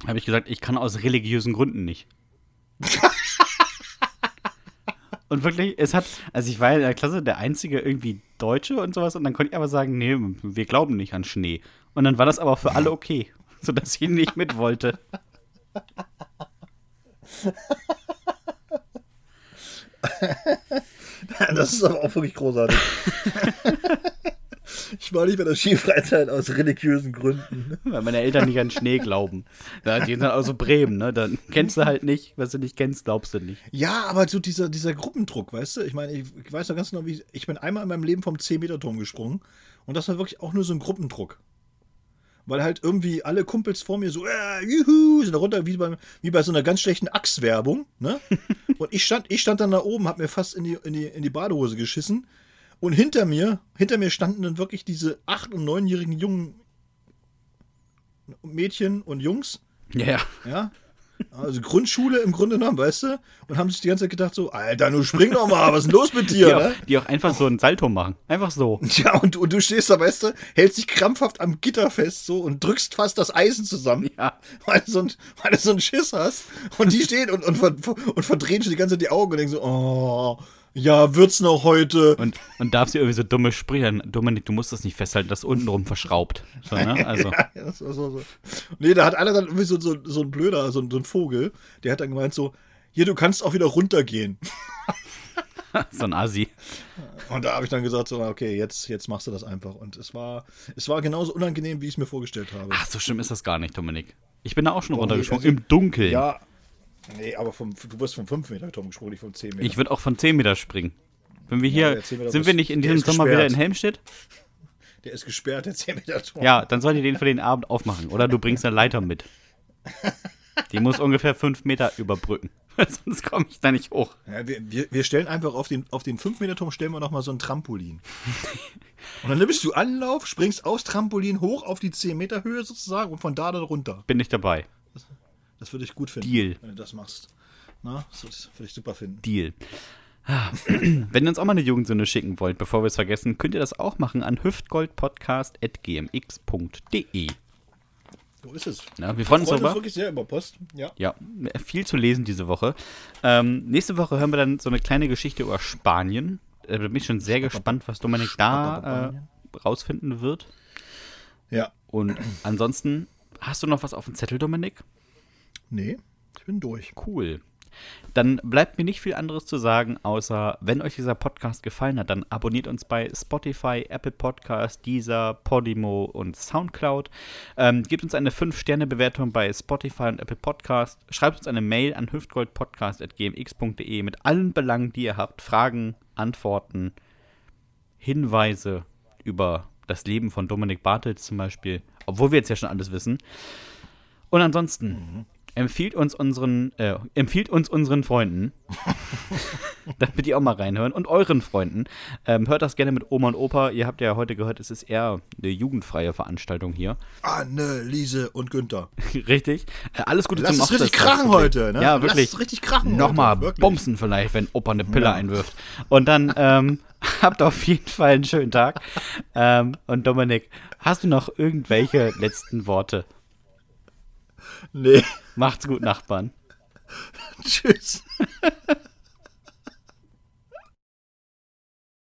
habe ich gesagt, ich kann aus religiösen Gründen nicht. und wirklich, es hat, also ich war in der Klasse der einzige irgendwie Deutsche und sowas und dann konnte ich aber sagen, nee, wir glauben nicht an Schnee. Und dann war das aber für alle okay, sodass ich nicht mit wollte. Das ist aber auch wirklich großartig. Ich war nicht bei der Skifreizeit aus religiösen Gründen. Weil meine Eltern nicht an Schnee glauben. Da, die sind halt aus so Bremen, ne? Dann kennst du halt nicht, was du nicht kennst, glaubst du nicht. Ja, aber so dieser, dieser Gruppendruck, weißt du? Ich meine, ich, ich weiß noch ganz genau, wie ich, ich bin einmal in meinem Leben vom 10-Meter-Turm gesprungen und das war wirklich auch nur so ein Gruppendruck. Weil halt irgendwie alle Kumpels vor mir so, äh, juhu, sind da runter wie bei, wie bei so einer ganz schlechten Axt-Werbung, ne? Und ich stand, ich stand dann da oben, hab mir fast in die, in die, in die Badehose geschissen. Und hinter mir, hinter mir standen dann wirklich diese acht- und neunjährigen jungen Mädchen und Jungs, Ja, ja. ja. Also Grundschule im Grunde genommen, weißt du? Und haben sich die ganze Zeit gedacht so, Alter, nun spring doch mal, was ist denn los mit Die, dir, auch, ne? die auch einfach so einen Salto machen. Einfach so. Ja, und, du- und du stehst da, weißt du, hältst dich krampfhaft am Gitter fest so und drückst fast das Eisen zusammen, Ja. weil, du so ein, weil du so einen Schiss hast. Und die stehen und, und, ver, und verdrehen schon die ganze Zeit die Augen und denken so, oh, ja, wird's noch heute. Und, und darf sie irgendwie so dumme Sprüche. Dominik, du musst das nicht festhalten, das ist untenrum verschraubt. So, ne? Also, Ja, das war so, so. Nee, da hat einer dann irgendwie so, so, so ein Blöder, so, ein- so ein Vogel, der hat dann gemeint so, hier, du kannst auch wieder runtergehen. so ein Asi. Und da habe ich dann gesagt, so, okay, jetzt, jetzt machst du das einfach. Und es war, es war genauso unangenehm, wie ich es mir vorgestellt habe. Ach, so schlimm ist das gar nicht, Dominik. Ich bin da auch schon Warum runtergesprungen. Also- Im Dunkeln. Ja. Nee, aber vom, du bist vom 5 Meter Turm gesprungen, nicht vom 10 Meter. Ich würde auch von 10 Meter springen. Wenn wir Ja, hier, der 10 Meter sind wir nicht in diesem Sommer wieder in Helmstedt? der ist gesperrt, der 10 Meter Turm. Ja, dann sollt ihr den für den Abend aufmachen. Oder du bringst eine Leiter mit. Die muss ungefähr 5 Meter überbrücken. Sonst komme ich da nicht hoch. Ja, wir, wir, stellen einfach auf den, auf den 5 Meter Turm stellen wir noch mal so ein Trampolin. Und dann nimmst du Anlauf, springst aufs Trampolin hoch auf die 10 Meter Höhe sozusagen und von da dann runter. Bin ich dabei. Das würde ich gut finden. Deal. Wenn du das machst. Na, das würde ich super finden. Deal. Ah, Wenn ihr uns auch mal eine Jugendsünde schicken wollt, bevor wir es vergessen, könnt ihr das auch machen an hüftgoldpodcast.gmx.de. So ist es. Ja, wir freuen uns darüber. wirklich sehr über Post. Ja. Ja, viel zu lesen diese Woche. Ähm, nächste Woche hören wir dann so eine kleine Geschichte über Spanien. Da bin ich schon sehr gespannt, was Dominik da äh, rausfinden wird. Ja. Und ansonsten, hast du noch was auf dem Zettel, Dominik? Nee, ich bin durch. Cool. Dann bleibt mir nicht viel anderes zu sagen, außer wenn euch dieser Podcast gefallen hat, dann abonniert uns bei Spotify, Apple Podcast, Deezer, Podimo und Soundcloud. Ähm, gebt uns eine 5-Sterne-Bewertung bei Spotify und Apple Podcast. Schreibt uns eine Mail an hüftgoldpodcast.gmx.de mit allen Belangen, die ihr habt. Fragen, Antworten, Hinweise über das Leben von Dominik Bartels zum Beispiel. Obwohl wir jetzt ja schon alles wissen. Und ansonsten empfiehlt uns unseren, äh, empfiehlt uns unseren Freunden. damit die auch mal reinhören. Und euren Freunden. Ähm, hört das gerne mit Oma und Opa. Ihr habt ja heute gehört, es ist eher eine jugendfreie Veranstaltung hier. Anne, Liese und Günther. richtig. Äh, alles Gute Lass zum es richtig Hochzeitstag. krachen heute, ne? Ja, wirklich. Lass es richtig krachen Nochmal heute, bumsen vielleicht, wenn Opa eine Pille Ja. einwirft. Und dann ähm, habt auf jeden Fall einen schönen Tag. ähm, und Dominik, hast du noch irgendwelche letzten Worte? Nee. Macht's gut, Nachbarn. Tschüss.